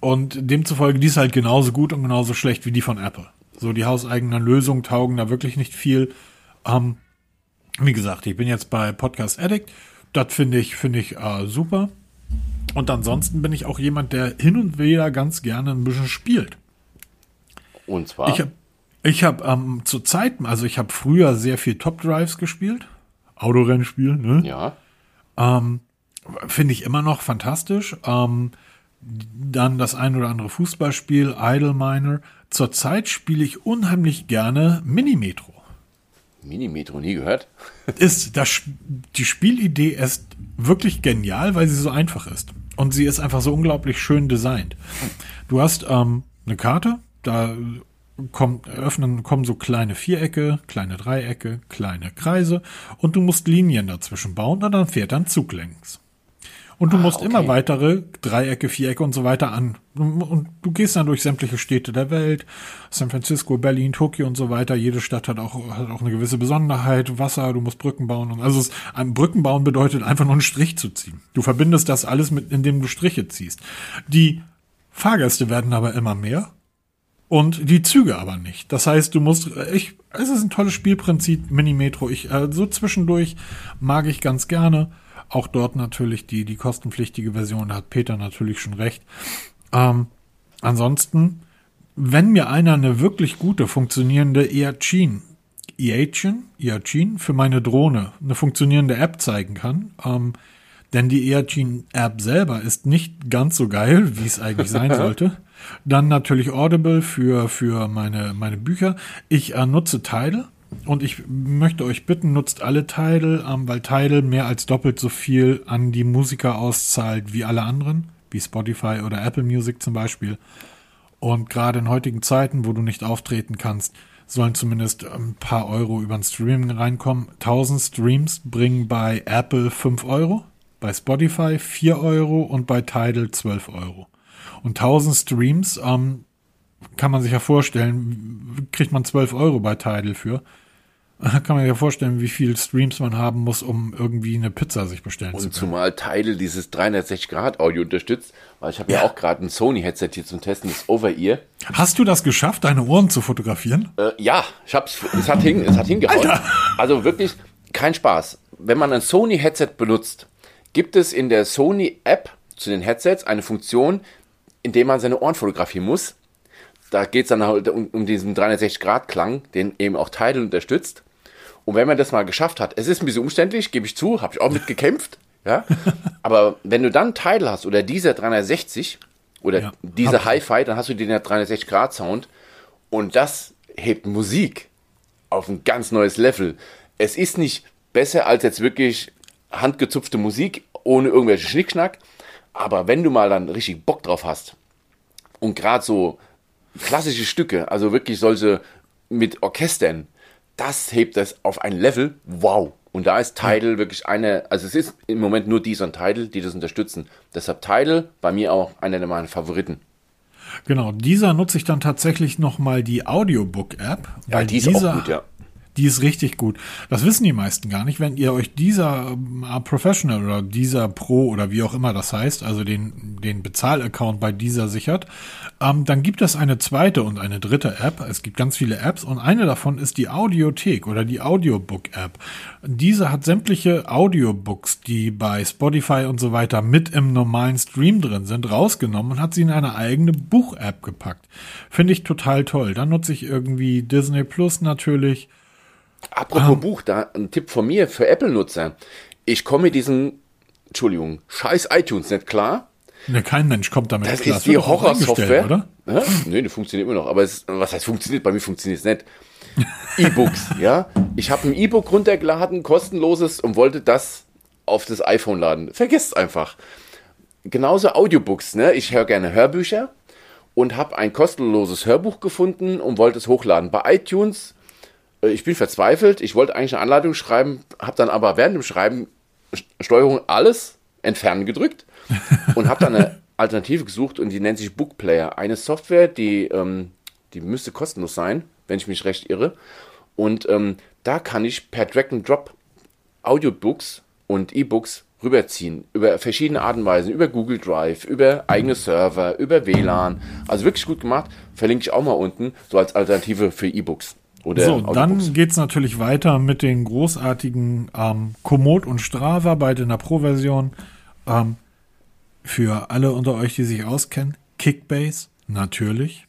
und demzufolge, die ist halt genauso gut und genauso schlecht wie die von Apple. So, die hauseigenen Lösungen taugen da wirklich nicht viel. Ähm, wie gesagt, ich bin jetzt bei Podcast Addict. Das finde ich, finde ich äh, super. Und ansonsten bin ich auch jemand, der hin und wieder ganz gerne ein bisschen spielt. Und zwar? Ich habe ich hab, ähm, zu Zeiten, also ich habe früher sehr viel Top Drives gespielt. Autorennspiel, ne? Ja. Ähm, Finde ich immer noch fantastisch. Ähm, dann das ein oder andere Fußballspiel, Idle Miner. Zurzeit spiele ich unheimlich gerne Minimetro. Minimetro nie gehört? ist das, die Spielidee ist wirklich genial, weil sie so einfach ist. Und sie ist einfach so unglaublich schön designt. Du hast ähm, eine Karte, da kommt, öffnen, kommen so kleine Vierecke, kleine Dreiecke, kleine Kreise und du musst Linien dazwischen bauen und dann fährt ein Zug längs. Und du ah, musst okay. immer weitere Dreiecke, Vierecke und so weiter an. Und du gehst dann durch sämtliche Städte der Welt. San Francisco, Berlin, Tokio und so weiter. Jede Stadt hat auch, hat auch eine gewisse Besonderheit. Wasser, du musst Brücken bauen. Und also es, ein Brücken bauen bedeutet einfach nur einen Strich zu ziehen. Du verbindest das alles mit, indem du Striche ziehst. Die Fahrgäste werden aber immer mehr. Und die Züge aber nicht. Das heißt, du musst, ich, es ist ein tolles Spielprinzip, Mini-Metro. Ich, äh, so zwischendurch mag ich ganz gerne. Auch dort natürlich die, die kostenpflichtige Version, da hat Peter natürlich schon recht. Ähm, ansonsten, wenn mir einer eine wirklich gute funktionierende Eachin, Eachin, Eachin für meine Drohne eine funktionierende App zeigen kann, ähm, denn die Eachin App selber ist nicht ganz so geil, wie es eigentlich sein sollte. Dann natürlich Audible für, für meine, meine Bücher. Ich äh, nutze Tidal und ich möchte euch bitten, nutzt alle Tidal, ähm, weil Tidal mehr als doppelt so viel an die Musiker auszahlt wie alle anderen, wie Spotify oder Apple Music zum Beispiel. Und gerade in heutigen Zeiten, wo du nicht auftreten kannst, sollen zumindest ein paar Euro über ein Streaming reinkommen. 1000 Streams bringen bei Apple 5 Euro, bei Spotify 4 Euro und bei Tidal 12 Euro. Und 1000 Streams ähm, kann man sich ja vorstellen, kriegt man 12 Euro bei Tidal für. Kann man sich ja vorstellen, wie viel Streams man haben muss, um irgendwie eine Pizza sich bestellen und zu können. Und zumal Tidal dieses 360-Grad-Audio unterstützt, weil ich habe ja. ja. auch gerade ein Sony-Headset hier zum Testen, das Over-Ear. Hast du das geschafft, deine Ohren zu fotografieren? Äh, ja, ich hab's, es hat, hin, es hat hingehauen. Alter. Also wirklich kein Spaß. Wenn man ein Sony-Headset benutzt, gibt es in der Sony-App zu den Headsets eine Funktion, in der man seine Ohren fotografieren muss da geht es dann halt um, um diesen 360-Grad-Klang, den eben auch Tidal unterstützt. Und wenn man das mal geschafft hat, es ist ein bisschen umständlich, gebe ich zu, habe ich auch mit gekämpft, ja. Aber wenn du dann Tidal hast oder dieser 360 oder ja, dieser Hi-Fi, dann hast du den 360-Grad-Sound und das hebt Musik auf ein ganz neues Level. Es ist nicht besser als jetzt wirklich handgezupfte Musik ohne irgendwelche Schnickschnack, aber wenn du mal dann richtig Bock drauf hast und gerade so klassische Stücke, also wirklich solche mit Orchestern, das hebt das auf ein Level, wow. Und da ist Tidal wirklich eine, also es ist im Moment nur dieser und Tidal, die das unterstützen. Deshalb Tidal bei mir auch einer meiner Favoriten. Genau, dieser nutze ich dann tatsächlich nochmal die Audiobook-App. Ja, die ist dieser, auch gut, ja. Die ist richtig gut. Das wissen die meisten gar nicht. Wenn ihr euch dieser äh, Professional oder dieser Pro oder wie auch immer das heißt, also den, den Bezahlaccount bei dieser sichert, ähm, dann gibt es eine zweite und eine dritte App. Es gibt ganz viele Apps und eine davon ist die Audiothek oder die Audiobook-App. Diese hat sämtliche Audiobooks, die bei Spotify und so weiter mit im normalen Stream drin sind, rausgenommen und hat sie in eine eigene Buch-App gepackt. Finde ich total toll. Dann nutze ich irgendwie Disney Plus natürlich Apropos um, Buch, da ein Tipp von mir für Apple-Nutzer. Ich komme mit diesem, Entschuldigung, scheiß iTunes nicht klar. Ne, kein Mensch kommt damit das klar. Das ist die Horrorsoftware, oder? Ja? Nee, die funktioniert immer noch. Aber es, was heißt funktioniert? Bei mir funktioniert es nicht. E-Books, ja. Ich habe ein E-Book runtergeladen, kostenloses, und wollte das auf das iPhone laden. Vergesst einfach. Genauso Audiobooks, ne? Ich höre gerne Hörbücher und habe ein kostenloses Hörbuch gefunden und wollte es hochladen. Bei iTunes ich bin verzweifelt. Ich wollte eigentlich eine Anleitung schreiben, habe dann aber während dem Schreiben Steuerung alles entfernen gedrückt und habe dann eine Alternative gesucht und die nennt sich Bookplayer. Eine Software, die, ähm, die müsste kostenlos sein, wenn ich mich recht irre. Und ähm, da kann ich per Drag and Drop Audiobooks und E-Books rüberziehen. Über verschiedene Arten und Weisen. Über Google Drive, über eigene Server, über WLAN. Also wirklich gut gemacht. Verlinke ich auch mal unten, so als Alternative für E-Books. Oder so, dann geht's natürlich weiter mit den großartigen ähm, Komoot und Strava, beide in der Pro-Version. Ähm, für alle unter euch, die sich auskennen, Kickbase, natürlich.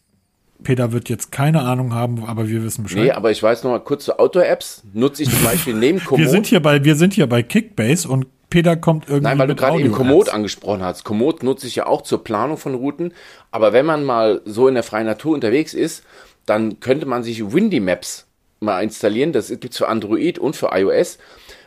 Peter wird jetzt keine Ahnung haben, aber wir wissen Bescheid. Nee, aber ich weiß noch mal kurz zu Outdoor-Apps. Nutze ich zum Beispiel neben Komoot. wir sind hier bei, wir sind hier bei Kickbase und Peter kommt irgendwie. Nein, weil du gerade eben Komoot angesprochen hast. Komoot nutze ich ja auch zur Planung von Routen. Aber wenn man mal so in der freien Natur unterwegs ist dann könnte man sich Windy Maps mal installieren. Das gibt es für Android und für iOS,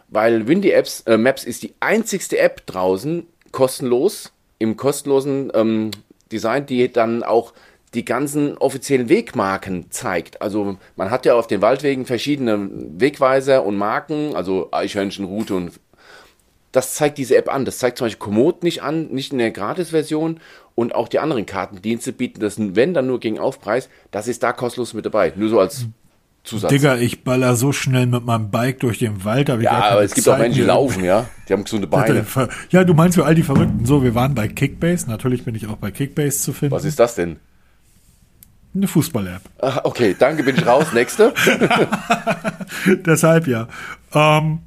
weil Windy Apps, äh, Maps ist die einzigste App draußen, kostenlos, im kostenlosen ähm, Design, die dann auch die ganzen offiziellen Wegmarken zeigt. Also man hat ja auf den Waldwegen verschiedene Wegweiser und Marken, also Eichhörnchenroute und das zeigt diese App an. Das zeigt zum Beispiel Komoot nicht an, nicht in der Gratis-Version und auch die anderen Kartendienste bieten das, wenn dann nur gegen Aufpreis, das ist da kostenlos mit dabei. Nur so als Zusatz. Digga, ich baller so schnell mit meinem Bike durch den Wald. ja, aber es gibt Zeit auch Menschen, die laufen, ja. Die haben gesunde Beine. Ja, du meinst für all die Verrückten. So, wir waren bei Kickbase. Natürlich bin ich auch bei Kickbase zu finden. Was ist das denn? Eine Fußball-App. Okay, danke, bin ich raus. Nächste. Deshalb ja. Ähm,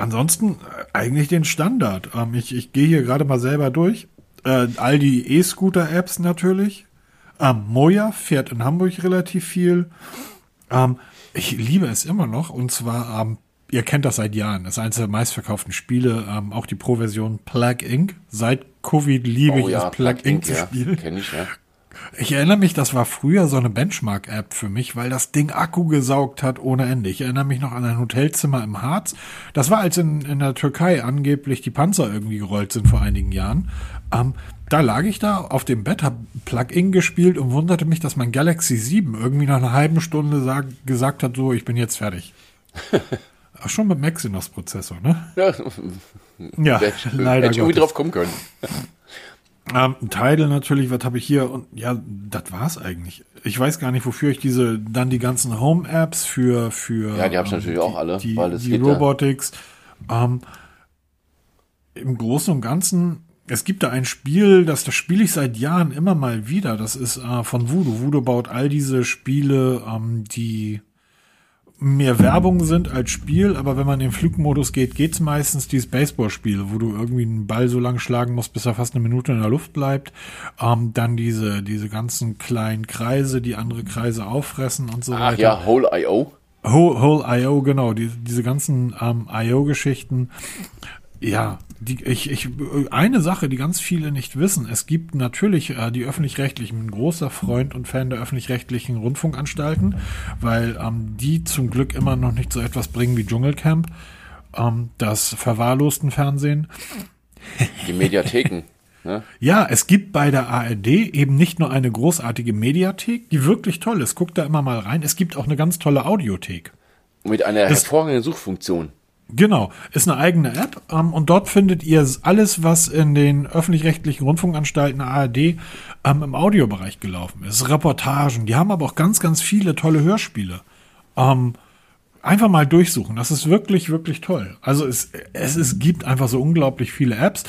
ansonsten äh, eigentlich den Standard. Ähm, ich ich gehe hier gerade mal selber durch. Äh, all die E-Scooter-Apps natürlich. Ähm, Moja fährt in Hamburg relativ viel. Ähm, ich liebe es immer noch. Und zwar, ähm, ihr kennt das seit Jahren. Das ist eines der meistverkauften Spiele. Ähm, auch die Pro-Version Plug Inc. Seit Covid liebe oh, ich ja, es, Plug, Plug Inc. zu spielen. Kenn ich, ja. Ich erinnere mich, das war früher so eine Benchmark-App für mich, weil das Ding Akku gesaugt hat ohne Ende. Ich erinnere mich noch an ein Hotelzimmer im Harz. Das war, als in, in der Türkei angeblich die Panzer irgendwie gerollt sind vor einigen Jahren. Ähm, da lag ich da auf dem Bett, hab Plug-in gespielt und wunderte mich, dass mein Galaxy 7 irgendwie nach einer halben Stunde sag, gesagt hat, so, ich bin jetzt fertig. Ach, schon mit Maxinos-Prozessor, ne? Ja, ja leider. Hätte ich irgendwie drauf kommen können. Ähm, Tidal natürlich, was habe ich hier? Und ja, das war's eigentlich. Ich weiß gar nicht, wofür ich diese, dann die ganzen Home-Apps für, für. Ja, die habe ich ähm, natürlich die, auch alle, die, weil das die Robotics. Ähm, Im Großen und Ganzen, es gibt da ein Spiel, das, das spiele ich seit Jahren immer mal wieder. Das ist äh, von Voodoo. Voodoo baut all diese Spiele, ähm, die mehr Werbung sind als Spiel, aber wenn man in den Flugmodus geht, geht's meistens dieses Baseballspiel, wo du irgendwie einen Ball so lang schlagen musst, bis er fast eine Minute in der Luft bleibt. Ähm, dann diese, diese ganzen kleinen Kreise, die andere Kreise auffressen und so Ach, weiter. ja, Whole.io. Whole, Whole.io, genau, die, diese ganzen ähm, IO-Geschichten. Ja, die, ich, ich, eine Sache, die ganz viele nicht wissen, es gibt natürlich äh, die öffentlich-rechtlichen, ein großer Freund und Fan der öffentlich-rechtlichen Rundfunkanstalten, weil ähm, die zum Glück immer noch nicht so etwas bringen wie Dschungelcamp, ähm, das verwahrlosten Fernsehen. Die Mediatheken. Ne? Ja, es gibt bei der ARD eben nicht nur eine großartige Mediathek, die wirklich toll ist. Guckt da immer mal rein. Es gibt auch eine ganz tolle Audiothek. Mit einer hervorragenden Suchfunktion. Genau, ist eine eigene App ähm, und dort findet ihr alles, was in den öffentlich-rechtlichen Rundfunkanstalten ARD ähm, im Audiobereich gelaufen ist. Reportagen, die haben aber auch ganz, ganz viele tolle Hörspiele. Ähm, einfach mal durchsuchen. Das ist wirklich, wirklich toll. Also es, es, es gibt einfach so unglaublich viele Apps.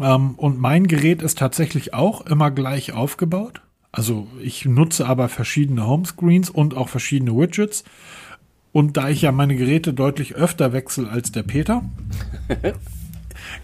Ähm, und mein Gerät ist tatsächlich auch immer gleich aufgebaut. Also ich nutze aber verschiedene Homescreens und auch verschiedene Widgets. Und da ich ja meine Geräte deutlich öfter wechsle als der Peter,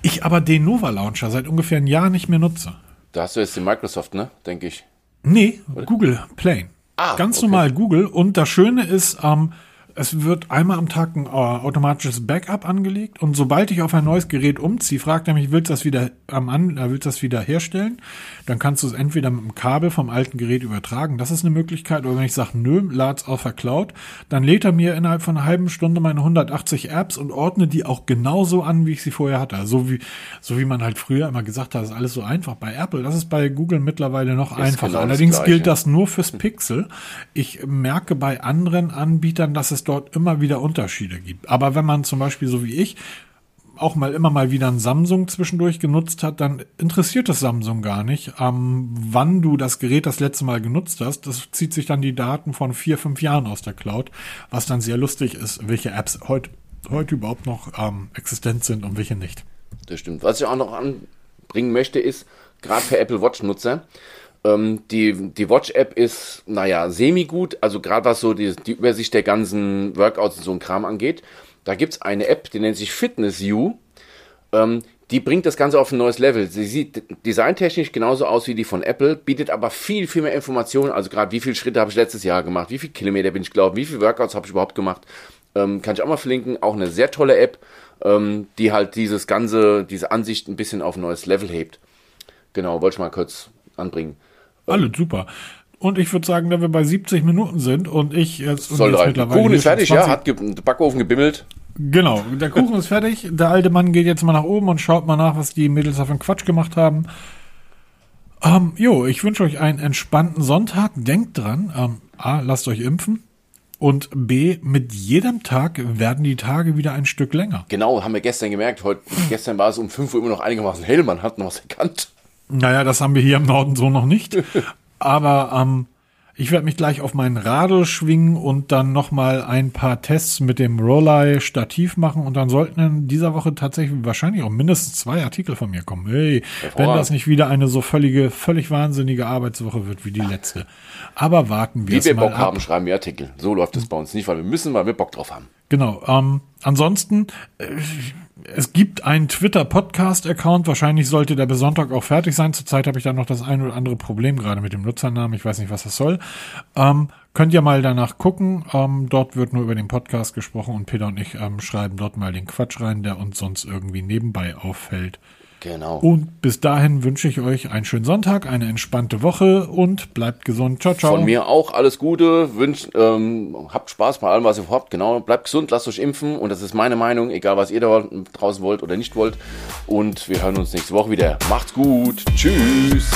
ich aber den Nova Launcher seit ungefähr einem Jahr nicht mehr nutze. Da hast du jetzt den Microsoft, ne? Denke ich. Nee, Google Plane. Ah, Ganz okay. normal Google. Und das Schöne ist, ähm, es wird einmal am Tag ein äh, automatisches Backup angelegt und sobald ich auf ein neues Gerät umziehe, fragt er mich, willst du das wieder am an, äh, willst du das wieder herstellen? Dann kannst du es entweder mit dem Kabel vom alten Gerät übertragen, das ist eine Möglichkeit, oder wenn ich sage, nö, lad's auf der Cloud, dann lädt er mir innerhalb von einer halben Stunde meine 180 Apps und ordnet die auch genauso an, wie ich sie vorher hatte. So wie, so wie man halt früher immer gesagt hat, ist alles so einfach bei Apple. Das ist bei Google mittlerweile noch einfacher. Genau Allerdings gilt das nur fürs Pixel. Ich merke bei anderen Anbietern, dass es dort immer wieder Unterschiede gibt. Aber wenn man zum Beispiel so wie ich auch mal immer mal wieder ein Samsung zwischendurch genutzt hat, dann interessiert das Samsung gar nicht, ähm, wann du das Gerät das letzte Mal genutzt hast. Das zieht sich dann die Daten von vier, fünf Jahren aus der Cloud, was dann sehr lustig ist, welche Apps heute heute überhaupt noch ähm, existent sind und welche nicht. Das stimmt. Was ich auch noch anbringen möchte, ist, gerade für Apple Watch-Nutzer, ähm, die, die Watch-App ist, naja, semi-gut, also gerade was so die, die Übersicht der ganzen Workouts und so ein Kram angeht. Da gibt's eine App, die nennt sich Fitness You. Ähm, die bringt das Ganze auf ein neues Level. Sie sieht designtechnisch genauso aus wie die von Apple, bietet aber viel, viel mehr Informationen. Also gerade wie viele Schritte habe ich letztes Jahr gemacht, wie viele Kilometer bin ich gelaufen, wie viele Workouts habe ich überhaupt gemacht. Ähm, kann ich auch mal verlinken. Auch eine sehr tolle App, ähm, die halt dieses Ganze, diese Ansicht ein bisschen auf ein neues Level hebt. Genau, wollte ich mal kurz anbringen. Alles super. Und ich würde sagen, da wir bei 70 Minuten sind und ich jetzt, Soll jetzt mittlerweile. Kuchen ist fertig, 20, ja, hat der Backofen gebimmelt. Genau, der Kuchen ist fertig. Der alte Mann geht jetzt mal nach oben und schaut mal nach, was die Mädels auf den Quatsch gemacht haben. Ähm, jo, ich wünsche euch einen entspannten Sonntag. Denkt dran, ähm, A, lasst euch impfen. Und B, mit jedem Tag werden die Tage wieder ein Stück länger. Genau, haben wir gestern gemerkt. Heute, gestern war es um 5 Uhr immer noch einigermaßen hell. Man hat noch was erkannt. Naja, das haben wir hier im Norden so noch nicht. Aber ähm, ich werde mich gleich auf meinen Radl schwingen und dann nochmal ein paar Tests mit dem Rollei Stativ machen und dann sollten in dieser Woche tatsächlich wahrscheinlich auch mindestens zwei Artikel von mir kommen. Hey, wenn das nicht wieder eine so völlige, völlig wahnsinnige Arbeitswoche wird wie die letzte. Aber warten wir Wie wir Bock ab. haben, schreiben wir Artikel. So läuft es bei uns nicht, weil wir müssen, weil wir Bock drauf haben. Genau. Ähm, ansonsten, äh, es gibt einen Twitter-Podcast-Account. Wahrscheinlich sollte der bis Sonntag auch fertig sein. Zurzeit habe ich da noch das ein oder andere Problem gerade mit dem Nutzernamen. Ich weiß nicht, was das soll. Ähm, könnt ihr mal danach gucken. Ähm, dort wird nur über den Podcast gesprochen und Peter und ich ähm, schreiben dort mal den Quatsch rein, der uns sonst irgendwie nebenbei auffällt. Genau. Und bis dahin wünsche ich euch einen schönen Sonntag, eine entspannte Woche und bleibt gesund. Ciao, ciao. Von mir auch alles Gute. Wünsch, ähm, habt Spaß bei allem, was ihr habt. Genau. Bleibt gesund, lasst euch impfen. Und das ist meine Meinung, egal was ihr da draußen wollt oder nicht wollt. Und wir hören uns nächste Woche wieder. Macht's gut. Tschüss.